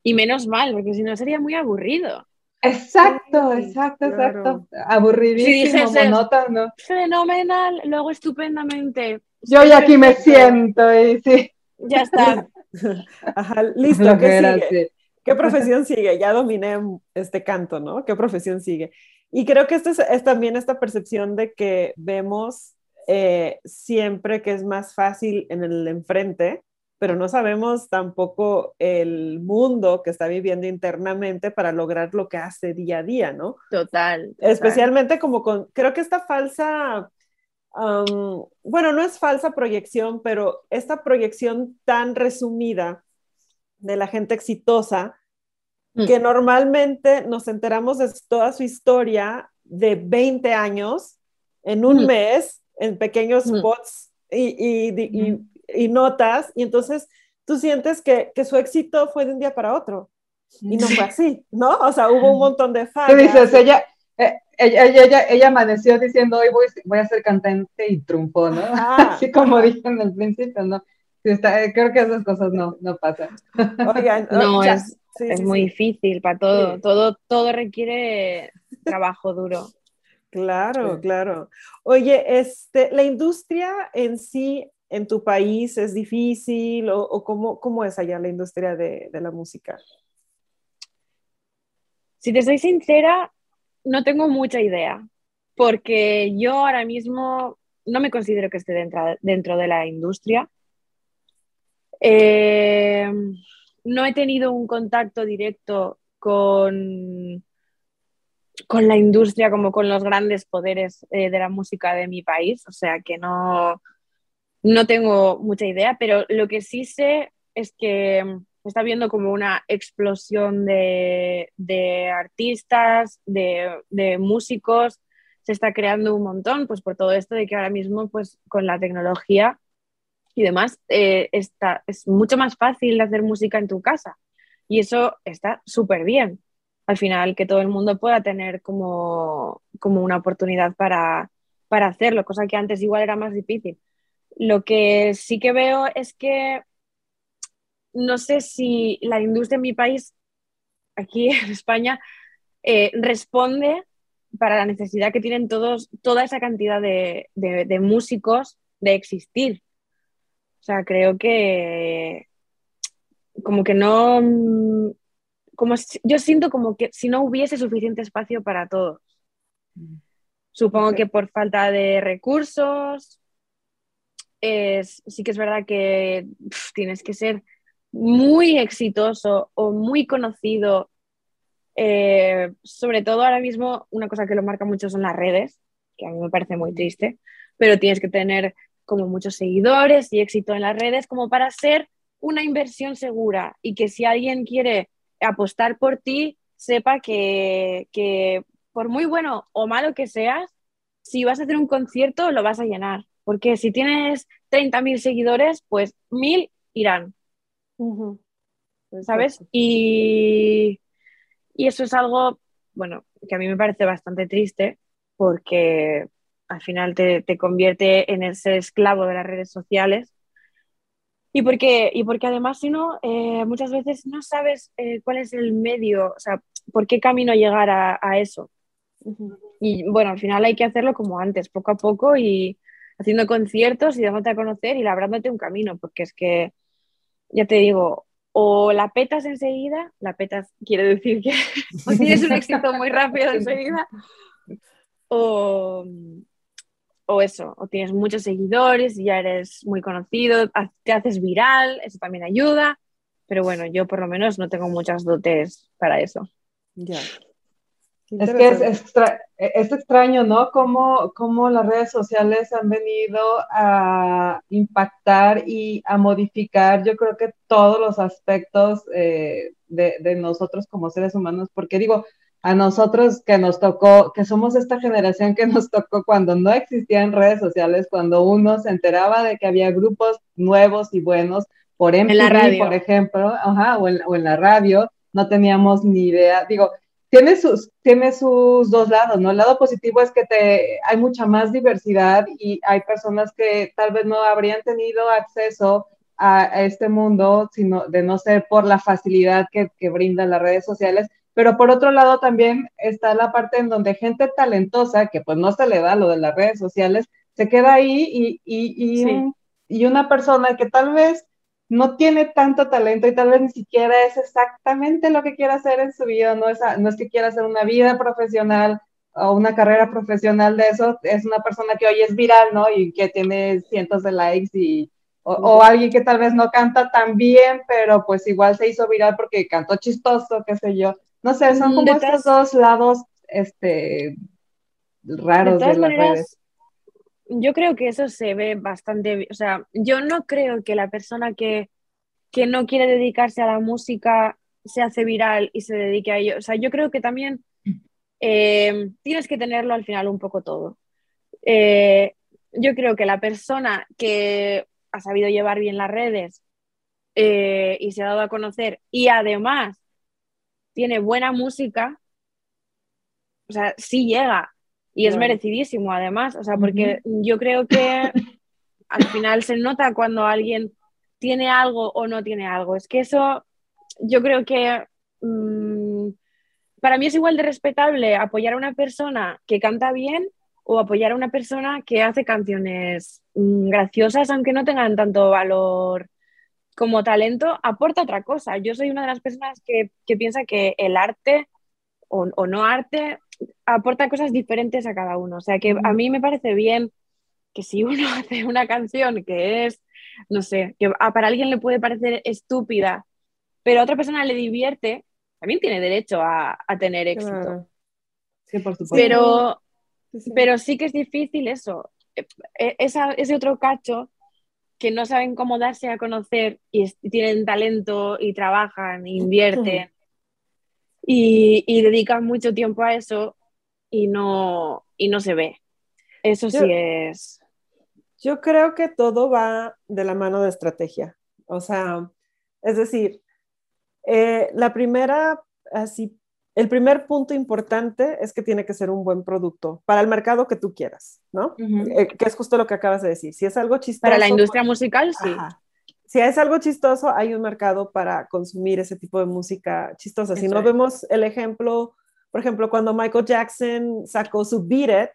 Y menos mal, porque si no sería muy aburrido. Exacto, exacto, exacto. Aburridísimo, monótono. Fenomenal, lo hago estupendamente. Yo ya aquí me siento y sí. Ya está. [LAUGHS] Ajá, listo, ¿qué sigue? ¿Qué profesión sigue? Ya dominé este canto, ¿no? ¿Qué profesión sigue? Y creo que esto es, también esta percepción de que vemos eh, siempre que es más fácil en el enfrente pero no sabemos tampoco el mundo que está viviendo internamente para lograr lo que hace día a día, ¿no? Total. Especialmente como con, creo que esta falsa, bueno, no es falsa proyección, pero esta proyección tan resumida de la gente exitosa, mm. que normalmente nos enteramos de toda su historia de 20 años en un mm. mes, en pequeños mm. spots y, y y notas, y entonces tú sientes que, que, su éxito fue de un día para otro. Y no fue así, ¿no? O sea, hubo un montón de fallas. Tú dices, ella, eh, ella, ella, ella, amaneció diciendo, hoy voy, voy, a ser cantante y triunfó, ¿no? [LAUGHS] Así como dije en el principio, ¿no? Está, creo que esas cosas no, no pasan. Oigan, [LAUGHS] no, es, es muy difícil para todo. todo. Todo requiere trabajo duro. Claro, claro. Oye, este, la industria en sí en tu país es difícil o, cómo, es allá la industria de, la música? Si te soy sincera, no tengo mucha idea, porque yo ahora mismo no me considero que esté dentro, dentro de la industria. Eh, no he tenido un contacto directo con, con la industria como con los grandes poderes eh, de la música de mi país, o sea que no, no tengo mucha idea, pero lo que sí sé es que está viendo como una explosión de, artistas, de, músicos, se está creando un montón, pues por todo esto de que ahora mismo, pues con la tecnología y demás, eh, está, es mucho más fácil hacer música en tu casa. Y eso está súper bien. Al final, que todo el mundo pueda tener como, como una oportunidad para, para hacerlo, cosa que antes igual era más difícil. Lo que sí que veo es que no sé si la industria en mi país, aquí [LAUGHS] en España, eh, responde para la necesidad que tienen todos, toda esa cantidad de, de, músicos de existir. O sea, creo que como que no, como yo siento como que si no hubiese suficiente espacio para todos. Supongo que por falta de recursos, es, sí que es verdad que tienes que ser muy exitoso o muy conocido. Eh, sobre todo ahora mismo, una cosa que lo marca mucho son las redes, que a mí me parece muy triste, pero tienes que tener como muchos seguidores y éxito en las redes como para ser una inversión segura y que si alguien quiere apostar por ti, sepa que, que por muy bueno o malo que seas, si vas a hacer un concierto lo vas a llenar, porque si tienes 30.000 seguidores, pues 1.000 irán. ¿Sabes? Y, y eso es algo, bueno, que a mí me parece bastante triste porque al final te, te convierte en ese esclavo de las redes sociales. Y porque, y porque además, si no, eh, muchas veces no sabes eh, cuál es el medio, o sea, por qué camino llegar a, a eso. Y bueno, al final hay que hacerlo como antes, poco a poco y haciendo conciertos y dándote a conocer y labrándote un camino, porque es que ya te digo, o la petas enseguida, la petas quiere decir que [LAUGHS] tienes un éxito muy rápido enseguida, o, o eso, o tienes muchos seguidores y ya eres muy conocido, te haces viral, eso también ayuda, pero bueno, yo por lo menos no tengo muchas dotes para eso. Ya. Es que es, es, extraño, ¿no? Cómo, cómo, las redes sociales han venido a impactar y a modificar, yo creo que todos los aspectos eh, de, de, nosotros como seres humanos, porque digo, a nosotros que nos tocó, que somos esta generación que nos tocó cuando no existían redes sociales, cuando uno se enteraba de que había grupos nuevos y buenos, por MTV, por ejemplo, ajá, o, en, o en la radio, no teníamos ni idea, digo, tiene sus, tiene sus dos lados, ¿no? El lado positivo es que te, hay mucha más diversidad y hay personas que tal vez no habrían tenido acceso a, este mundo, sino de no ser por la facilidad que, que brindan las redes sociales. Pero por otro lado también está la parte en donde gente talentosa, que pues no se le da lo de las redes sociales, se queda ahí y, y, y, y una persona que tal vez no tiene tanto talento y tal vez ni siquiera es exactamente lo que quiere hacer en su vida, no es, no es que quiera hacer una vida profesional o una carrera profesional de eso, es una persona que hoy es viral, ¿no? Y que tiene cientos de likes y, o, alguien que tal vez no canta tan bien, pero pues igual se hizo viral porque cantó chistoso, qué sé yo. No sé, son mm, como estos dos lados, este, raros de, las redes yo creo que eso se ve bastante, o sea, yo no creo que la persona que, que no quiere dedicarse a la música se hace viral y se dedique a ello. O sea, yo creo que también eh, tienes que tenerlo al final un poco todo. Eh, yo creo que la persona que ha sabido llevar bien las redes eh, y se ha dado a conocer y además tiene buena música, o sea, sí llega, y es merecidísimo, además, o sea, porque yo creo que al final se nota cuando alguien tiene algo o no tiene algo. Es que eso, yo creo que mm, para mí es igual de respetable apoyar a una persona que canta bien o apoyar a una persona que hace canciones mm, graciosas, aunque no tengan tanto valor como talento, aporta otra cosa. Yo soy una de las personas que, que piensa que el arte o, o no arte aporta cosas diferentes a cada uno. O sea que a mí me parece bien que si uno [LAUGHS] hace una canción que es, no sé, que para alguien le puede parecer estúpida, pero a otra persona le divierte, también tiene derecho a, tener éxito. Sí, por supuesto. Pero sí, pero sí que es difícil eso. E, e, esa, ese otro cacho que no saben cómo darse a conocer y, tienen talento y trabajan, invierten [LAUGHS] y, dedican mucho tiempo a eso y no, y no se ve. Eso sí es. Yo creo que todo va de la mano de estrategia. O sea, es decir, eh, la primera así el primer punto importante es que tiene que ser un buen producto para el mercado que tú quieras, ¿no? Eh, que es justo lo que acabas de decir. Si es algo chistoso. Para la industria musical, sí. Si es algo chistoso, hay un mercado para consumir ese tipo de música chistosa. si no vemos el ejemplo, por ejemplo, cuando Michael Jackson sacó su Beat It,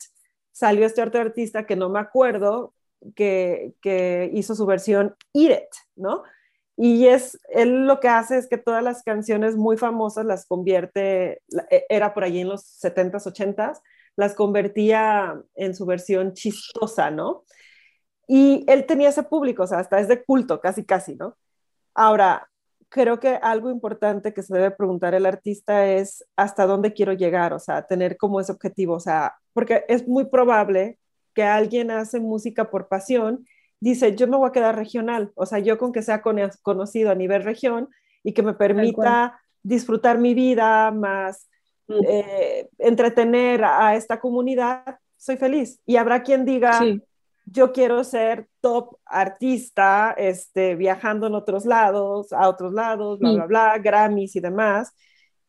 salió este otro artista que no me acuerdo, que, que hizo su versión Eat It, ¿no? Y es, él lo que hace es que todas las canciones muy famosas las convierte, e, era por allí en los 70s, 80s, las convertía en su versión chistosa, ¿no? Y él tenía ese público, o sea, hasta es de culto, casi, casi, ¿no? Ahora, creo que algo importante que se debe preguntar el artista es hasta dónde quiero llegar, o sea, tener como ese objetivo, o sea, porque es muy probable que alguien hace música por pasión dice, yo me voy a quedar regional, o sea, yo con que sea conocido a nivel región y que me permita disfrutar mi vida, más mm. eh, entretener a, esta comunidad, soy feliz. Y habrá quien diga, yo quiero ser top artista, este, viajando en otros lados, a otros lados, bla, bla, bla, Grammys y demás.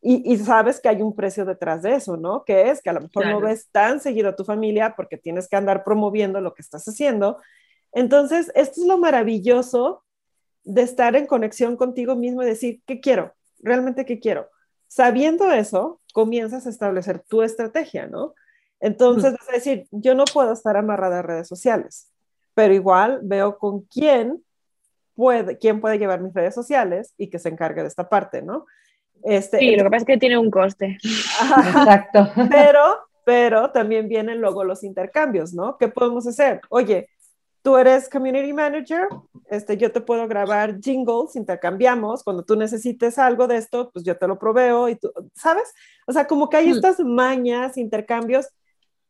Y, sabes que hay un precio detrás de eso, ¿no? Que es que a lo mejor no ves tan seguido a tu familia porque tienes que andar promoviendo lo que estás haciendo entonces, esto es lo maravilloso de estar en conexión contigo mismo y decir, ¿qué quiero? ¿Realmente qué quiero? Sabiendo eso, comienzas a establecer tu estrategia, ¿no? Entonces, es decir, yo no puedo estar amarrada a redes sociales, pero igual veo con quién puede, quién puede llevar mis redes sociales y que se encargue de esta parte, ¿no? Este, sí, lo que pasa es que tiene un coste. Exacto. Pero, pero también vienen luego los intercambios, ¿no? ¿Qué podemos hacer? Oye, tú eres community manager, este, yo te puedo grabar jingles, intercambiamos, cuando tú necesites algo de esto, pues yo te lo proveo y tú, ¿sabes? O sea, como que hay estas mañas, intercambios.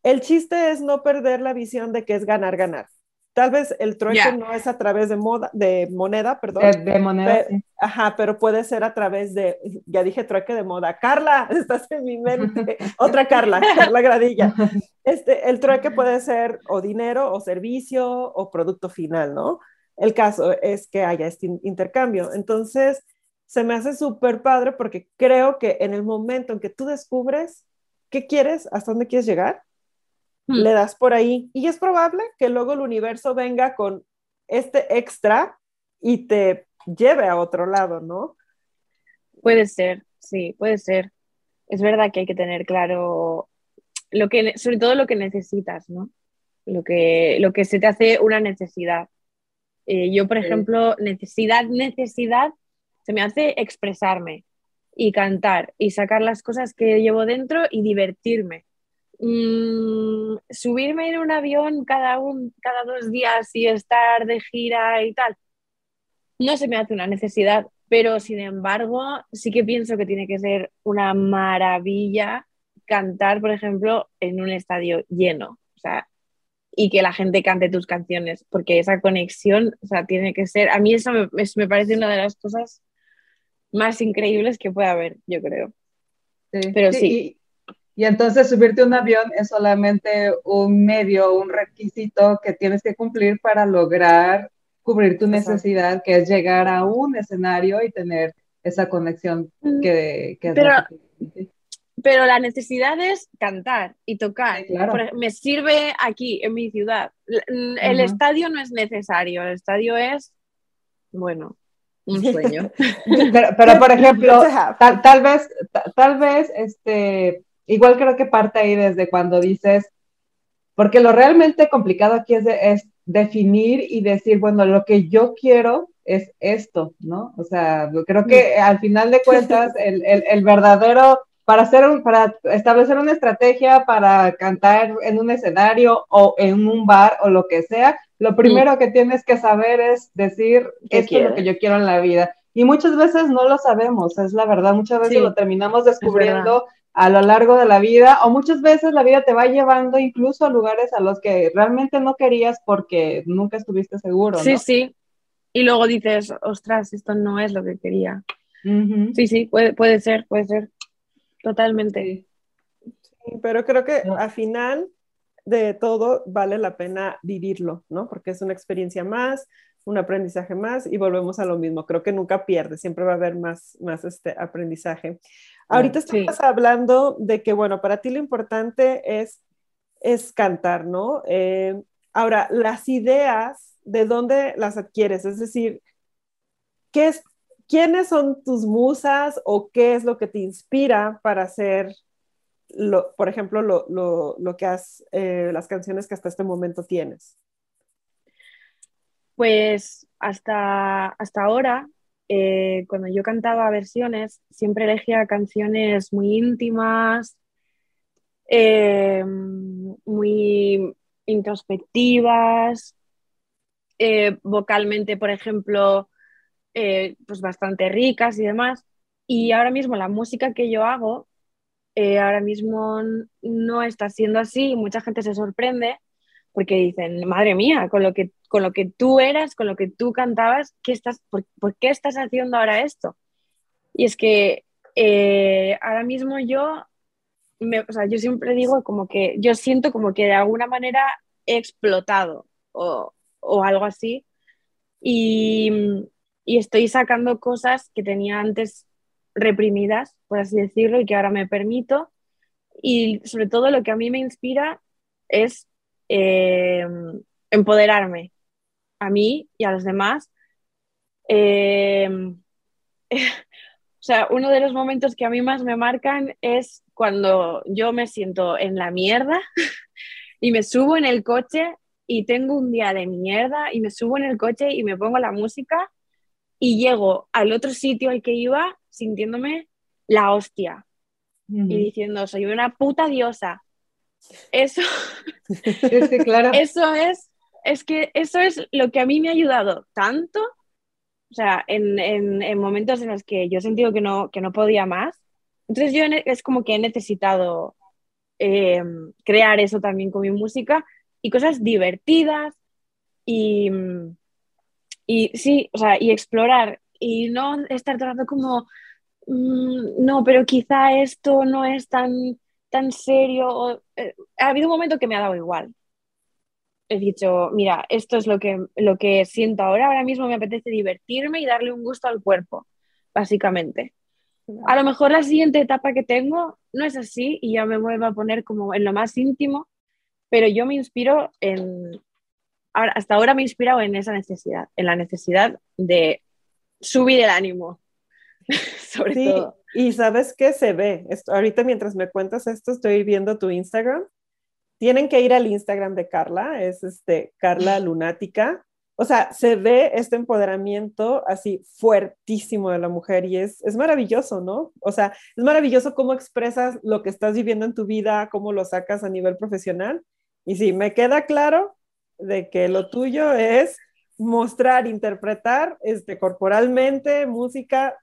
El chiste es no perder la visión de que es ganar, ganar. Tal vez el trueque no es a través de, moda, de moneda, perdón. De, moneda. Ajá, pero puede ser a través de, ya dije trueque de moda. Carla, [LAUGHS] estás en mi mente. [LAUGHS] Otra Carla, Carla Gradilla. [LAUGHS] Este, el trueque puede ser o dinero, o servicio, o producto final, ¿no? El caso es que haya este intercambio. Entonces, se me hace súper padre porque creo que en el momento en que tú descubres qué quieres, hasta dónde quieres llegar, Le das por ahí. Y es probable que luego el universo venga con este extra y te lleve a otro lado, ¿no? Puede ser, sí, puede ser. Es verdad que hay que tener claro lo que, sobre todo lo que necesitas, ¿no? Lo que, lo que se te hace una necesidad. Eh, yo, por ejemplo, necesidad, necesidad, se me hace expresarme y cantar y sacar las cosas que llevo dentro y divertirme. Mm, subirme en un avión cada, un, cada dos días y estar de gira y tal, no se me hace una necesidad, pero sin embargo sí que pienso que tiene que ser una maravilla cantar, por ejemplo, en un estadio lleno, o sea, y que la gente cante tus canciones, porque esa conexión, o sea, tiene que ser, a mí eso me, me parece una de las cosas más increíbles que puede haber, yo creo. Pero sí. Y entonces subirte a un avión es solamente un medio, un requisito que tienes que cumplir para lograr cubrir tu necesidad, que es llegar a un escenario y tener esa conexión mm. que, que pero, pero la necesidad es cantar y tocar. me sirve aquí, en mi ciudad. El estadio no es necesario, el estadio es, bueno, un [LAUGHS] sueño. pero, por [LAUGHS] ejemplo, tal, tal vez, tal vez, este igual creo que parte ahí desde cuando dices, porque lo realmente complicado aquí es, definir y decir, bueno, lo que yo quiero es esto, ¿no? O sea, creo que al final de cuentas, el, verdadero, para, hacer un, para establecer una estrategia, para cantar en un escenario o en un bar o lo que sea, lo primero que tienes que saber es decir, esto es lo que yo quiero en la vida. Y muchas veces no lo sabemos, es la verdad, muchas veces lo terminamos descubriendo a lo largo de la vida o muchas veces la vida te va llevando incluso a lugares a los que realmente no querías porque nunca estuviste seguro. Sí, sí. Y luego dices, ostras, esto no es lo que quería. Sí, sí, puede, puede ser, puede ser. Totalmente. pero creo que al final de todo vale la pena vivirlo, ¿no? Porque es una experiencia más, un aprendizaje más y volvemos a lo mismo. Creo que nunca pierde, siempre va a haber más, más este aprendizaje. Ahorita estamos hablando de que, bueno, para ti lo importante es, es cantar, ¿no? Eh, ahora, las ideas, ¿de dónde las adquieres? Es decir, ¿qué es, ¿quiénes son tus musas o qué es lo que te inspira para hacer, lo, por ejemplo, lo, lo, lo que has, eh, las canciones que hasta este momento tienes? Pues hasta, hasta ahora, eh, cuando yo cantaba versiones, siempre elegía canciones muy íntimas, eh, muy introspectivas, eh, vocalmente, por ejemplo, pues bastante ricas y demás. Y ahora mismo la música que yo hago, ahora mismo no está siendo así mucha gente se sorprende porque dicen, madre mía, con lo que, con lo que tú eras, con lo que tú cantabas, ¿qué estás, por, qué estás haciendo ahora esto? Y es que eh, ahora mismo yo, o sea, yo siempre digo como que, yo siento como que de alguna manera he explotado o, o algo así y, y estoy sacando cosas que tenía antes reprimidas, por así decirlo, y que ahora me permito. Y sobre todo lo que a mí me inspira es eh, empoderarme a mí y a los demás. Eh, [LAUGHS] o sea, uno de los momentos que a mí más me marcan es cuando yo me siento en la mierda [LAUGHS] y me subo en el coche y tengo un día de mierda y me subo en el coche y me pongo la música y llego al otro sitio al que iba sintiéndome la hostia y diciendo, soy una puta diosa, eso, [LAUGHS] es claro. eso es, es que eso es lo que a mí me ha ayudado tanto, o sea, en, en, momentos en los que yo he sentido que no, que no podía más. Entonces yo es como que he necesitado eh, crear eso también con mi música y cosas divertidas y, y sí, o sea, y explorar y no estar tratando como, mm, no, pero quizá esto no es tan tan serio. Eh, ha habido un momento que me ha dado igual. He dicho, mira, esto es lo que, lo que siento ahora. Ahora mismo me apetece divertirme y darle un gusto al cuerpo, básicamente. A lo mejor la siguiente etapa que tengo no es así y ya me vuelvo a poner como en lo más íntimo, pero yo me inspiro en, ahora, hasta ahora me he inspirado en esa necesidad, en la necesidad de subir el ánimo, [LAUGHS] sobre todo. Y sabes qué se ve. Esto, ahorita mientras me cuentas esto, estoy viendo tu Instagram. Tienen que ir al Instagram de Carla, es este Carla Lunática. O sea, se ve este empoderamiento así fuertísimo de la mujer y es, es maravilloso, ¿no? O sea, es maravilloso cómo expresas lo que estás viviendo en tu vida, cómo lo sacas a nivel profesional. Y sí, me queda claro de que lo tuyo es mostrar, interpretar este, corporalmente, música,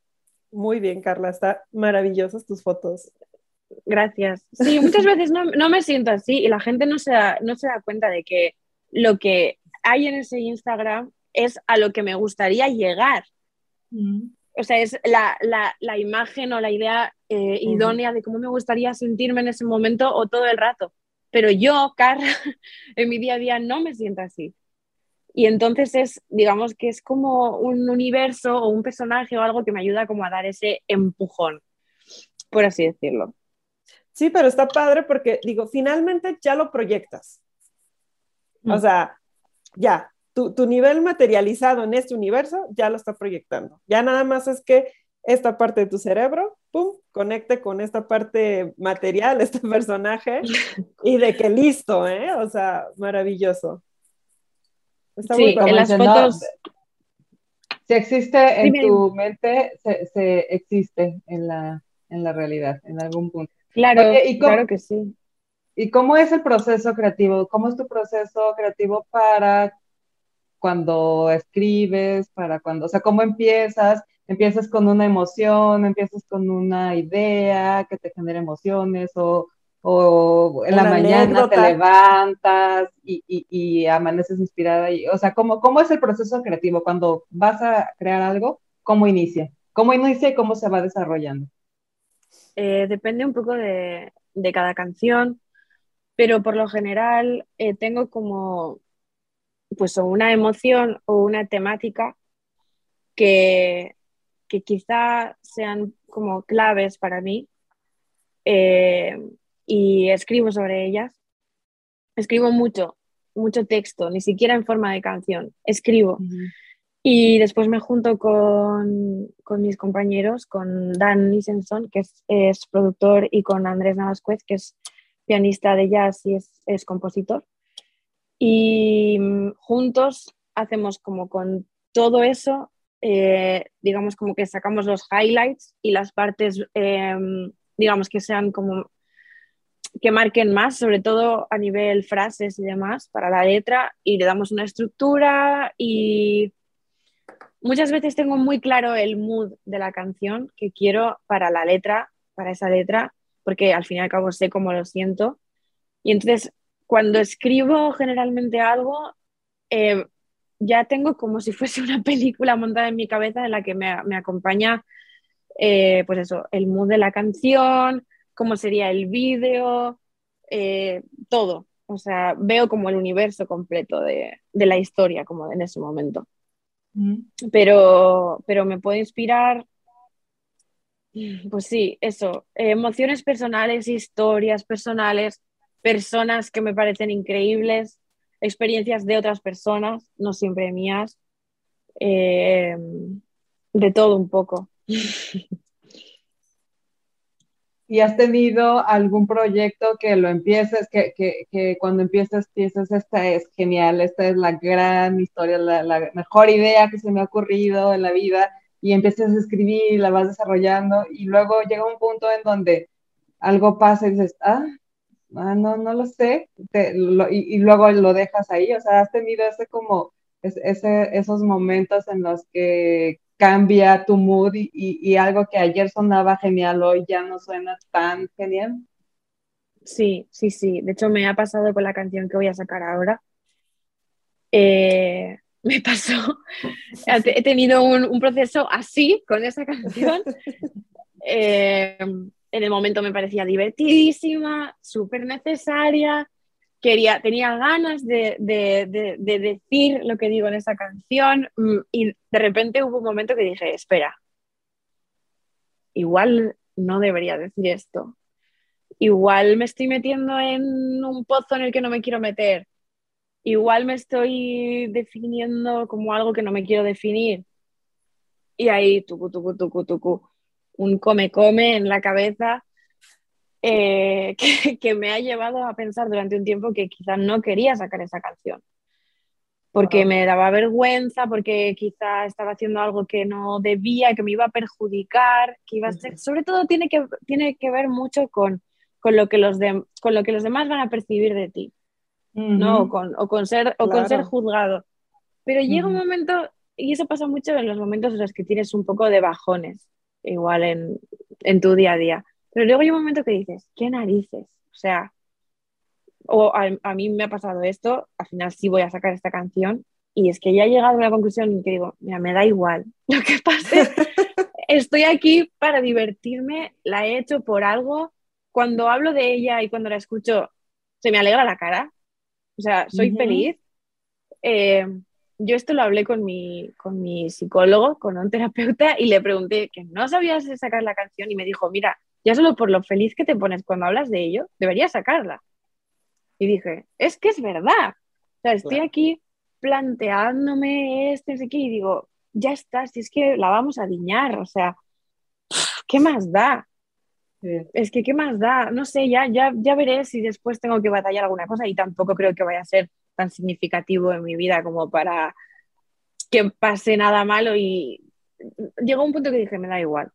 muy bien, Carla, está maravillosas tus fotos. Gracias. Sí, muchas veces no, no, me siento así y la gente no se, da, no se da cuenta de que lo que hay en ese Instagram es a lo que me gustaría llegar. Mm. O sea, es la, la, la, imagen o la idea eh, idónea de cómo me gustaría sentirme en ese momento o todo el rato. Pero yo, Carla, [LAUGHS] en mi día a día no me siento así. Y entonces es, digamos que es como un universo o un personaje o algo que me ayuda como a dar ese empujón, por así decirlo. Sí, pero está padre porque, digo, finalmente ya lo proyectas. O mm. sea, ya, tu, tu, nivel materializado en este universo ya lo está proyectando. Ya nada más es que esta parte de tu cerebro, pum, conecte con esta parte material, [LAUGHS] este personaje, [LAUGHS] y de que listo, ¿eh? O sea, maravilloso sí, en las fotos. Si existe en tu mente, se, existe en la, en la realidad, en algún punto. Claro, claro que sí. ¿Y cómo es el proceso creativo? ¿Cómo es tu proceso creativo para cuando escribes, para cuando, o sea, cómo empiezas? ¿Empiezas con una emoción, empiezas con una idea que te genera emociones o o en la mañana te levantas y, y, amaneces inspirada. Y, o sea, ¿cómo, ¿cómo es el proceso creativo? Cuando vas a crear algo, ¿cómo inicia? ¿Cómo inicia y cómo se va desarrollando? Eh, depende un poco de, de, cada canción, pero por lo general eh, tengo como, pues o una emoción o una temática que, que quizá sean como claves para mí eh, y escribo sobre ellas. Escribo mucho, mucho texto, ni siquiera en forma de canción, escribo. Y después me junto con, con, mis compañeros, con Dan Nisenson, que es, es, productor, y con Andrés Navasquez, que es pianista de jazz y es, es compositor. Y mm, juntos hacemos como con todo eso, eh, digamos como que sacamos los highlights y las partes, eh, digamos que sean como que marquen más, sobre todo a nivel frases y demás para la letra, y le damos una estructura y muchas veces tengo muy claro el mood de la canción que quiero para la letra, para esa letra, porque al fin y al cabo sé cómo lo siento. Y entonces, cuando escribo generalmente algo, eh, ya tengo como si fuese una [LAUGHS] película montada en mi cabeza en la que me, me acompaña, eh, pues eso, el mood de la canción, cómo sería el vídeo, eh, todo. O sea, veo como el universo completo de, de la historia, como en ese momento. Mm. Pero, pero me puede inspirar, pues sí, eso, emociones personales, historias personales, personas que me parecen increíbles, experiencias de otras personas, no siempre mías, eh, de todo un poco. [LAUGHS] ¿Y has tenido algún proyecto que lo empieces, que, que, que, cuando empiezas piensas, esta es genial, esta es la gran historia, la, mejor idea que se me ha ocurrido en la vida, y empiezas a escribir y la vas desarrollando, y luego llega un punto en donde algo pasa y dices, ah, ah no, no lo sé, y, y, luego lo dejas ahí, o sea, has tenido ese como, ese, esos momentos en los que cambia tu mood y, algo que ayer sonaba genial hoy ya no suena tan genial. Sí, sí, sí. De hecho, me ha pasado con la canción que voy a sacar ahora. Eh, [LAUGHS] me pasó, he tenido un, proceso así con esa canción. [LAUGHS] Eh, en el momento me parecía divertidísima, súper necesaria, quería, tenía ganas de, decir lo que digo en esa canción mm, y de repente hubo un momento que dije, espera, igual no debería decir esto, igual me estoy metiendo en un pozo en el que no me quiero meter, igual me estoy definiendo como algo que no me quiero definir. Y ahí, tucu, tucu, tucu, tucu, un come-come en la cabeza eh, [LAUGHS] que, me ha llevado a pensar durante un tiempo que quizás no quería sacar esa canción. Porque me daba vergüenza, porque quizá estaba haciendo algo que no debía, que me iba a perjudicar, que iba a ser, sobre todo tiene que, tiene que ver mucho con, con, lo que los de, con lo que los demás van a percibir de ti, ¿no? O con, o con, ser, o con ser juzgado. Pero llega un momento, y eso pasa mucho en los momentos en los que tienes un poco de bajones, igual en, en tu día a día pero luego hay un momento que dices, ¿qué narices? O sea, o a, mí me ha pasado esto, al final sí voy a sacar esta canción y es que ya he llegado a la conclusión y que digo, mira, me da igual [LAUGHS] lo que pase, [LAUGHS] estoy aquí para divertirme, la he hecho por algo, cuando hablo de ella y cuando la escucho, se me alegra la cara, o sea, soy feliz. Eh, yo esto lo hablé con mi, con mi psicólogo, con un terapeuta, y le pregunté que no sabías sacar la canción y me dijo, mira, ya solo por lo feliz que te pones cuando hablas de ello, deberías sacarla. Y dije, es que es verdad. O sea, estoy aquí planteándome esto, y digo, ya está, si es que la vamos a diñar, o sea, ¿qué más da? Es que, ¿qué más da? No sé, ya, ya, ya veré si después tengo que batallar alguna cosa y tampoco creo que vaya a ser tan significativo en mi vida como para que pase nada malo y llegó un punto que dije, me da igual.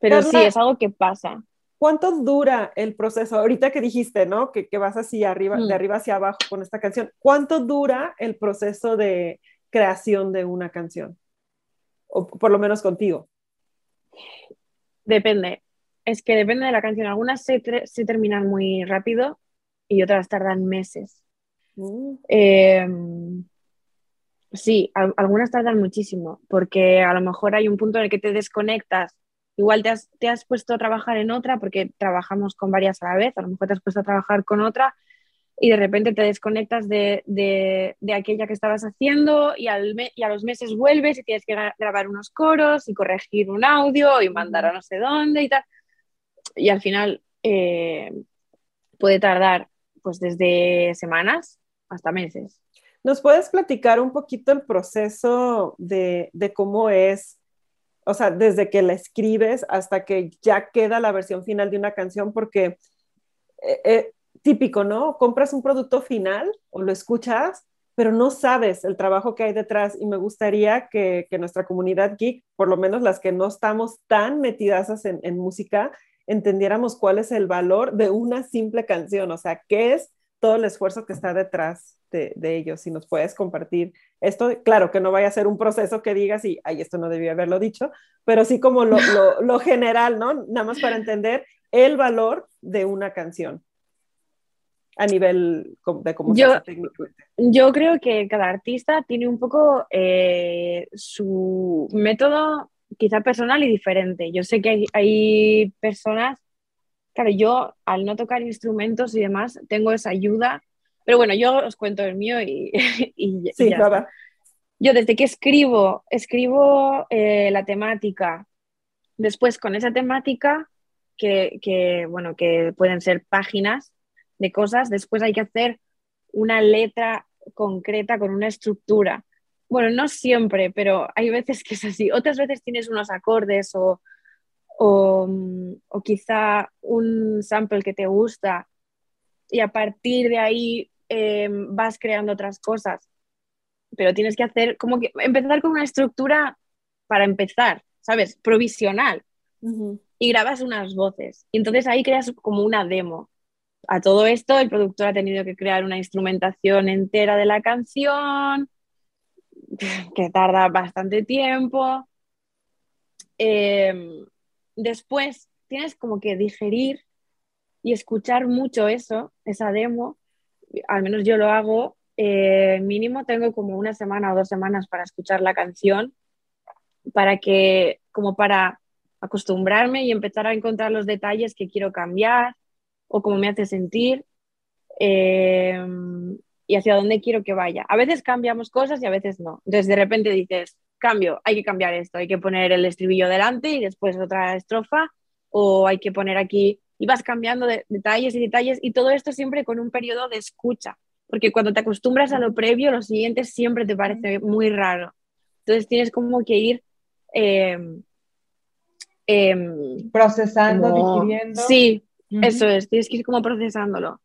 Pero sí, es algo que pasa. ¿Cuánto dura el proceso? Ahorita que dijiste, ¿no? Que, que vas así arriba, de mm. arriba hacia abajo con esta canción. ¿Cuánto dura el proceso de creación de una canción? O por lo menos contigo. Depende. Es que depende de la canción. Algunas se, se terminan muy rápido y otras tardan meses. Mm. Em, sí, algunas tardan muchísimo porque a lo mejor hay un punto en el que te desconectas Igual te has, puesto a trabajar en otra porque trabajamos con varias a la vez, a lo mejor te has puesto a trabajar con otra y de repente te desconectas de, de, de aquella que estabas haciendo y, al y, a los meses vuelves y tienes que grabar unos coros y corregir un audio y mandar a no sé dónde y tal. Y al final eh, puede tardar pues desde semanas hasta meses. ¿Nos puedes platicar un poquito el proceso de, de cómo es o sea, desde que la escribes hasta que ya queda la versión final de una canción, porque eh, eh, típico, ¿no? Compras un producto final o lo escuchas, pero no sabes el trabajo que hay detrás y me gustaría que, nuestra comunidad geek, por lo menos las que no estamos tan metidas en, en música, entendiéramos cuál es el valor de una simple canción, o sea, qué es todo el esfuerzo que está detrás de, ellos. Si nos puedes compartir esto, claro que no vaya a ser un proceso que digas y, ay, esto no debía haberlo dicho, pero sí como lo, lo, general, ¿no? Nada más para entender el valor de una canción a nivel de cómo yo, Yo creo que cada artista tiene un poco eh, su método quizá personal y diferente. Yo sé que hay, hay, personas, claro, yo al no tocar instrumentos y demás, tengo esa ayuda pero bueno, yo os cuento el mío y, [LAUGHS] y, sí, ya Yo desde que escribo, escribo eh, la temática. Después con esa temática, que, que, bueno, que pueden ser páginas de cosas, después hay que hacer una letra concreta con una estructura. Bueno, no siempre, pero hay veces que es así. Otras veces tienes unos acordes o, o, o quizá un sample que te gusta y a partir de ahí Em, vas creando otras cosas. Pero tienes que hacer, como que empezar con una estructura para empezar, ¿sabes? Provisional. Y grabas unas voces. Y entonces ahí creas como una demo. A todo esto, el productor ha tenido que crear una instrumentación entera de la canción, [LAUGHS] que tarda bastante tiempo. Em, después tienes como que digerir y escuchar mucho eso, esa demo, al menos yo lo hago, eh, mínimo tengo como una semana o dos semanas para escuchar la canción, para que, como para acostumbrarme y empezar a encontrar los detalles que quiero cambiar o cómo me hace sentir eh, y hacia dónde quiero que vaya. A veces cambiamos cosas y a veces no. Entonces de repente dices, cambio, hay que cambiar esto, hay que poner el estribillo delante y después otra estrofa o hay que poner aquí y vas cambiando de, detalles y detalles y todo esto siempre con un periodo de escucha, porque cuando te acostumbras a lo previo, lo siguiente siempre te parece muy raro. Entonces tienes como que ir... Em, em, Procesando, digiriendo. Sí, eso es, tienes que ir como procesándolo.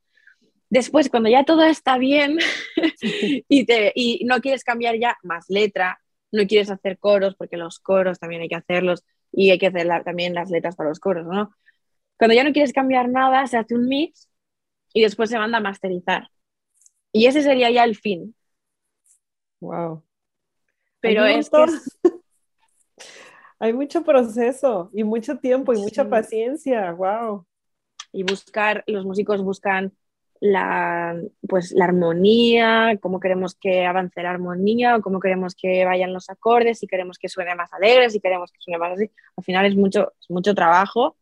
Después, cuando ya todo está bien [LAUGHS] y, te, y no quieres cambiar ya más letra, no quieres hacer coros, porque los coros también hay que hacerlos y hay que hacer también las letras para los coros, ¿no? Cuando ya no quieres cambiar nada, se hace un mix y después se manda a masterizar. Y ese sería ya el fin. Wow. Pero es que [LAUGHS] hay mucho proceso y mucho tiempo y mucha paciencia. Wow. Y buscar, los músicos buscan la, pues, la armonía, cómo queremos que avance la armonía, o cómo queremos que vayan los acordes, si queremos que suene más alegre, si queremos que suene más así. Al final es mucho, es mucho trabajo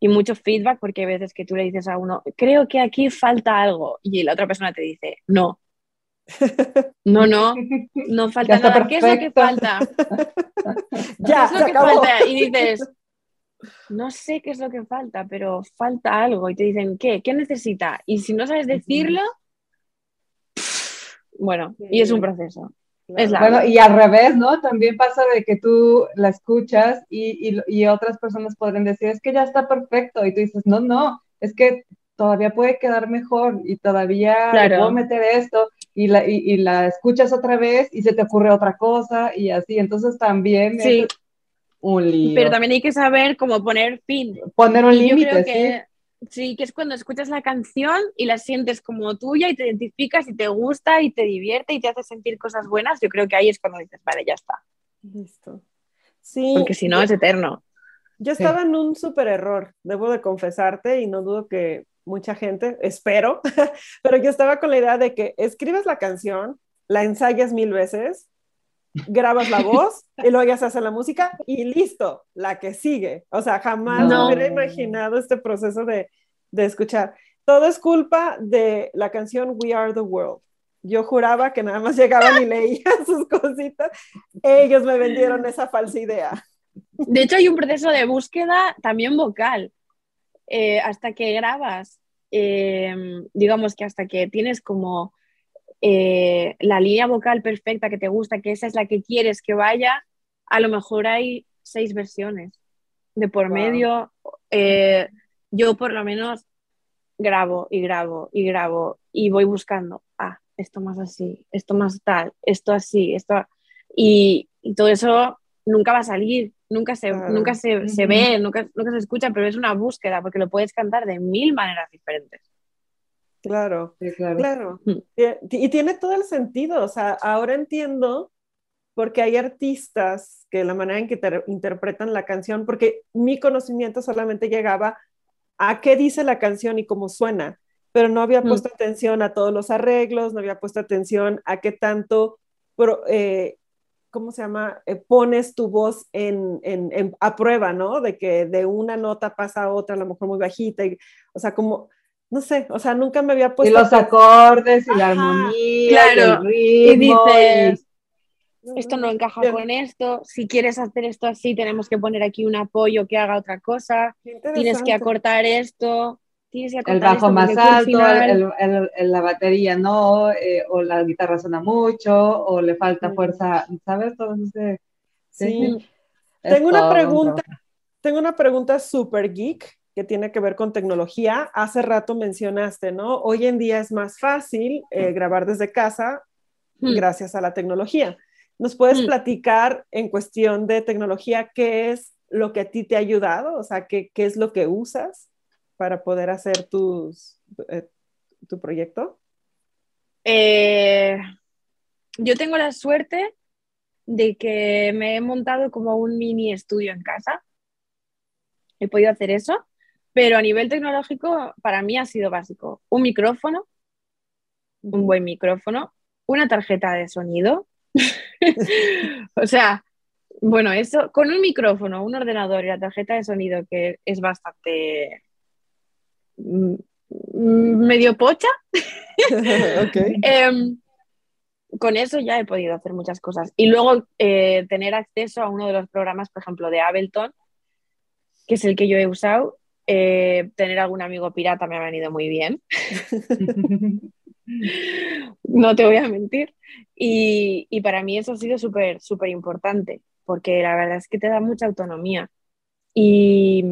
y mucho feedback porque hay veces que tú le dices a uno, creo que aquí falta algo y la otra persona te dice, no. [LAUGHS] No, no, no [LAUGHS] falta nada. ¿Qué es lo que falta? [LAUGHS] ya, ¿Qué es lo que falta? Y dices, no sé qué es lo que falta, pero falta algo. Y te dicen, ¿qué? ¿Qué necesita? Y si no sabes decirlo, bueno, y es un proceso. Bueno, y al revés, ¿no? También pasa de que tú la escuchas y, y, otras personas podrían decir, es que ya está perfecto, y tú dices, no, no, es que todavía puede quedar mejor y todavía puedo meter esto, y la, y, la escuchas otra vez y se te ocurre otra cosa, y así, entonces también sí. es un lío. Pero también hay que saber cómo poner fin. Poner un límite, sí Sí, que es cuando escuchas la canción y la sientes como tuya y te identificas y te gusta y te divierte y te hace sentir cosas buenas, yo creo que ahí es cuando dices, vale, ya está. Listo. Sí. Porque si no es eterno. Yo estaba en un súper error, debo de confesarte, y no dudo que mucha gente, espero, [LAUGHS] pero yo estaba con la idea de que escribes la canción, la ensayas mil veces, grabas la [LAUGHS] voz y luego ya se hace la música y listo, la que sigue. O sea, jamás me hubiera imaginado este proceso de, de escuchar. todo es culpa de la canción We Are the World. Yo juraba que nada más llegaban y leían [LAUGHS] sus cositas. Ellos me vendieron esa falsa idea. De hecho, hay un proceso de búsqueda también vocal. Eh, hasta que grabas, eh, digamos que hasta que tienes como eh, la línea vocal perfecta que te gusta, que esa es la que quieres que vaya, a lo mejor hay seis versiones de por medio. yo por lo menos grabo y grabo y grabo y voy buscando, ah, esto más así, esto más tal, esto así, esto... Y, y todo eso nunca va a salir, nunca se, nunca se, se ve, nunca, nunca se escucha, pero es una búsqueda porque lo puedes cantar de mil maneras diferentes. Claro, claro. Y, tiene todo el sentido, o sea, ahora entiendo porque hay artistas que la manera en que interpretan la canción, porque mi conocimiento solamente llegaba a qué dice la canción y cómo suena, pero no había mm. puesto atención a todos los arreglos, no había puesto atención a qué tanto eh, ¿cómo se llama? Eh, pones tu voz en, en, a prueba, ¿no? De que de una nota pasa a otra, a lo mejor muy bajita, y, o sea, como, no sé, o sea, nunca me había puesto... Y los acordes y la armonía, claro. y el ritmo. esto no encaja con esto, si quieres hacer esto así, tenemos que poner aquí un apoyo que haga otra cosa, tienes que acortar esto, el bajo más alto, la batería no, eh, o la guitarra suena mucho, o le falta fuerza, ¿sabes? Todo sí. Tengo una pregunta, tengo una pregunta súper geek que tiene que ver con tecnología. Hace rato mencionaste, ¿no? Hoy en día es más fácil eh, grabar desde casa gracias a la tecnología. ¿Nos puedes platicar en cuestión de tecnología qué es lo que a ti te ha ayudado? O sea, ¿qué, qué es lo que usas? para poder hacer tus, eh, tu proyecto? Eh, yo tengo la suerte de que me he montado como un mini estudio en casa. He podido hacer eso, pero a nivel tecnológico para mí ha sido básico. Un micrófono, un buen micrófono, una tarjeta de sonido. [LAUGHS] o sea, bueno, eso, con un micrófono, un ordenador y la tarjeta de sonido, que es bastante Mm, medio pocha. [LAUGHS] Em, con eso ya he podido hacer muchas cosas. Y luego eh, tener acceso a uno de los programas, por ejemplo, de Ableton, que es el que yo he usado. Eh, tener algún amigo pirata me ha venido muy bien. [LAUGHS] no te voy a mentir. Y, y para mí eso ha sido súper, súper importante, porque la verdad es que te da mucha autonomía. Y,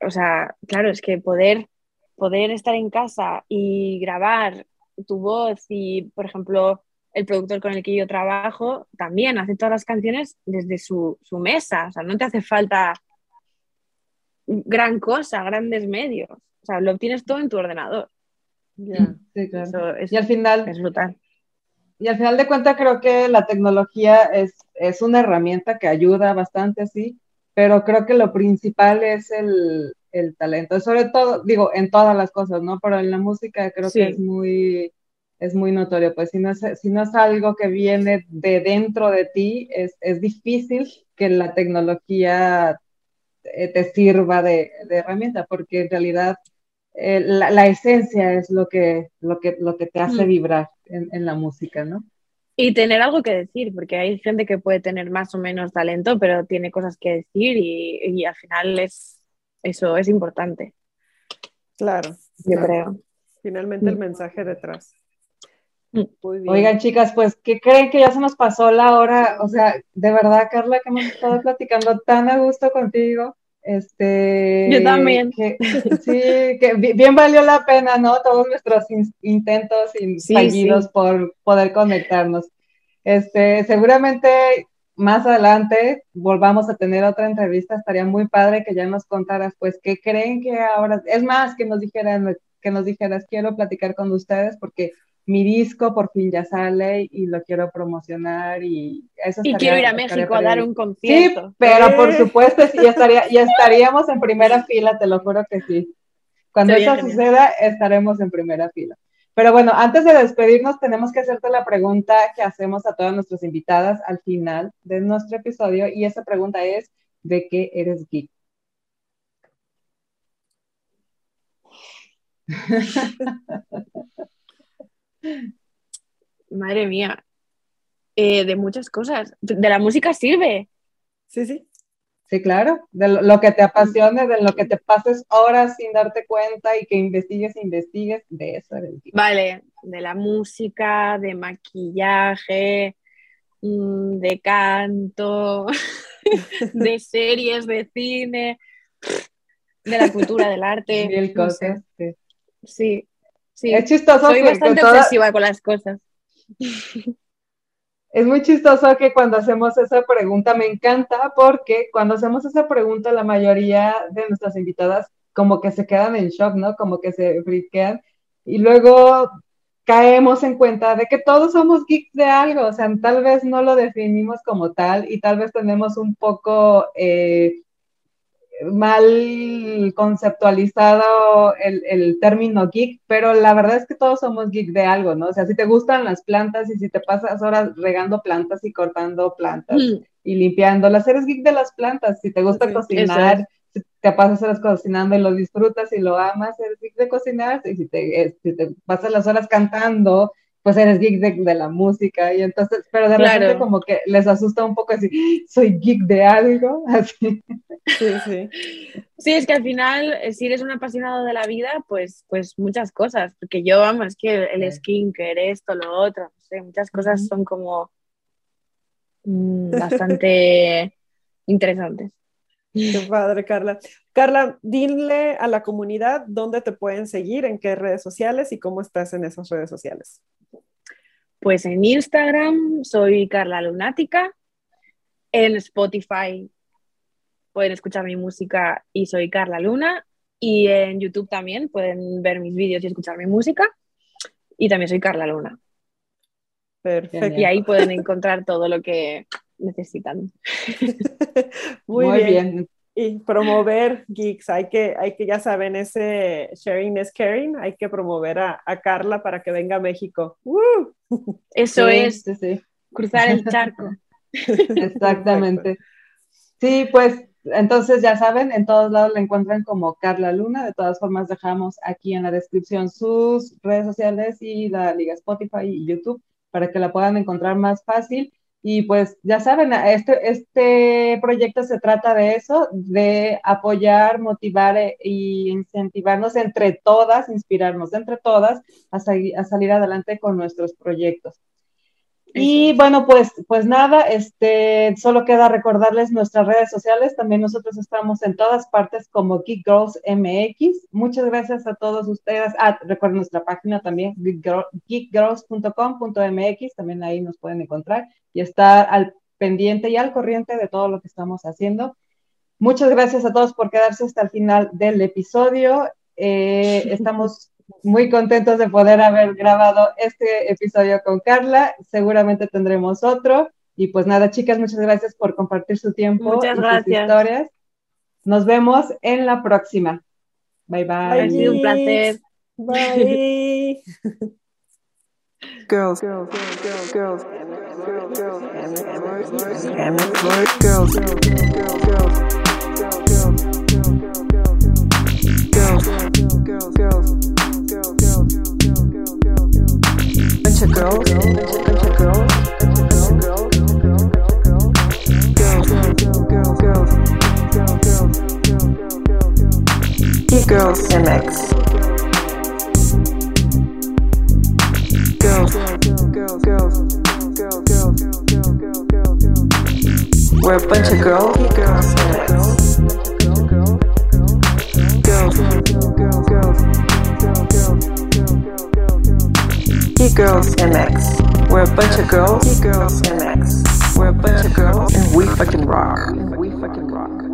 o sea, claro, es que poder, poder estar en casa y grabar tu voz y, por ejemplo, el productor con el que yo trabajo también hace todas las canciones desde su, mesa, o sea, no te hace falta gran cosa, grandes medios, o sea, lo obtienes todo en tu ordenador. Sí, claro. y al final es brutal. Y al final de cuentas creo que la tecnología es, es una herramienta que ayuda bastante, sí, pero creo que lo principal es el, el, talento, sobre todo, digo, en todas las cosas, ¿no? Pero en la música creo que es muy, es muy notorio, pues si no es, si no es algo que viene de dentro de ti, es, es difícil que la tecnología te sirva de, de herramienta, porque en realidad eh, la, la, esencia es lo que, lo que, lo que te hace mm. vibrar en, en la música, ¿no? Y tener algo que decir, porque hay gente que puede tener más o menos talento, pero tiene cosas que decir y, y al final es, eso es importante. Claro. Yo creo. Finalmente el mm. mensaje detrás. Mm. Oigan, chicas, pues, ¿qué creen que ya se nos pasó la hora? O sea, de verdad, Carla, que hemos estado platicando tan a gusto contigo. Este, Yo también. [LAUGHS] sí, que bien valió la pena, ¿no? Todos nuestros intentos y fallidos por poder conectarnos. Este, seguramente más adelante volvamos a tener otra entrevista. Estaría muy padre que ya nos contaras, pues, qué creen que ahora, es más, que nos dijeran, que nos dijeras, quiero platicar con ustedes porque mi disco por fin ya sale y lo quiero promocionar y eso Y quiero ir a México a dar un concierto. Sí, pero por supuesto, sí, ya, estaría, ya [LAUGHS] estaríamos en primera fila, te lo juro que sí. Cuando eso suceda, estaremos en primera fila. Pero bueno, antes de despedirnos, tenemos que hacerte la pregunta que hacemos a todas nuestras invitadas al final de nuestro episodio y esa pregunta es, ¿de qué eres geek? [LAUGHS] Madre mía. Eh, de muchas cosas. De la música sirve. Sí, sí. Sí, claro, de lo, que te apasione, de lo que te pases horas sin darte cuenta y que investigues, investigues, de eso eres Vale, de la música, de maquillaje, mm, de canto, [LAUGHS] de series, de cine, de la cultura, del arte. Mil cosas. Sí. Sí, Es chistoso. Soy bastante obsesiva con las cosas. [LAUGHS] Es muy chistoso que cuando hacemos esa pregunta, me encanta porque cuando hacemos esa pregunta, la mayoría de nuestras invitadas como que se quedan en shock, ¿no? Como que se friquean y luego caemos en cuenta de que todos somos geeks de algo, o sea, tal vez no lo definimos como tal y tal vez tenemos un poco eh, mal conceptualizado el, término geek, pero la verdad es que todos somos geek de algo, ¿no? O sea, si te gustan las plantas y si te pasas horas regando plantas y cortando plantas mm. y limpiándolas, eres geek de las plantas. Si te gusta cocinar, si te pasas horas cocinando y lo disfrutas y lo amas, eres geek de cocinar. Y si te, eh, si te pasas las horas cantando pues eres geek de, la música y entonces, pero de repente como que les asusta un poco así, soy geek de algo, [LAUGHS] así. Sí, sí. Sí, es que al final, eh, si eres un apasionado de la vida, pues, pues muchas cosas, porque yo, vamos, es que el skincare, esto, lo otro, no sé, muchas cosas son como mm, [LAUGHS] bastante interesantes. [LAUGHS] Qué padre, Carla. Carla, dile a la comunidad dónde te pueden seguir, en qué redes sociales y cómo estás en esas redes sociales. Pues en Instagram soy Carla Lunática, en Spotify pueden escuchar mi música y soy Carla Luna, y en YouTube también pueden ver mis vídeos y escuchar mi música, y también soy Carla Luna. Perfecto. Y ahí pueden encontrar todo lo que necesitan. [LAUGHS] Muy, bien y promover geeks. Hay que, hay que, ya saben, ese sharing is caring. Hay que promover a, Carla para que venga a México. [LAUGHS] Eso es, cruzar el charco. [LAUGHS] Exactamente. Sí, pues entonces ya saben, en todos lados la encuentran como Carla Luna. De todas formas, dejamos aquí en la descripción sus redes sociales y la liga Spotify y YouTube para que la puedan encontrar más fácil. Y pues ya saben, este, este proyecto se trata de eso, de apoyar, motivar e, incentivarnos entre todas, inspirarnos entre todas a, a salir adelante con nuestros proyectos. Y bueno, pues, pues nada, este, solo queda recordarles nuestras redes sociales. También nosotros estamos en todas partes como Geek Girls MX. Muchas gracias a todos ustedes. Ah, recuerden nuestra página también, geekgirls.com.mx. También ahí nos pueden encontrar y estar al pendiente y al corriente de todo lo que estamos haciendo. Muchas gracias a todos por quedarse hasta el final del episodio. Eh, estamos muy contentos de poder haber grabado este episodio con Carla. Seguramente tendremos otro. Y pues nada, chicas, muchas gracias por compartir su tiempo muchas gracias. historias. Nos vemos en la próxima. Bye bye. Ha sido un placer. Bye. girls, girls, girls, girls, bunch of girls, bunch of girls, bunch of girls, girls, girl, girl, girls, girls, girls, MX. Girls, girls, girls, girls, girls, We're a bunch of girls, girls, MX. Girls, girls, girls. Girls MX. We're a bunch of girls. Girls MX. We're a bunch of girls, and we fucking rock. And we fucking rock.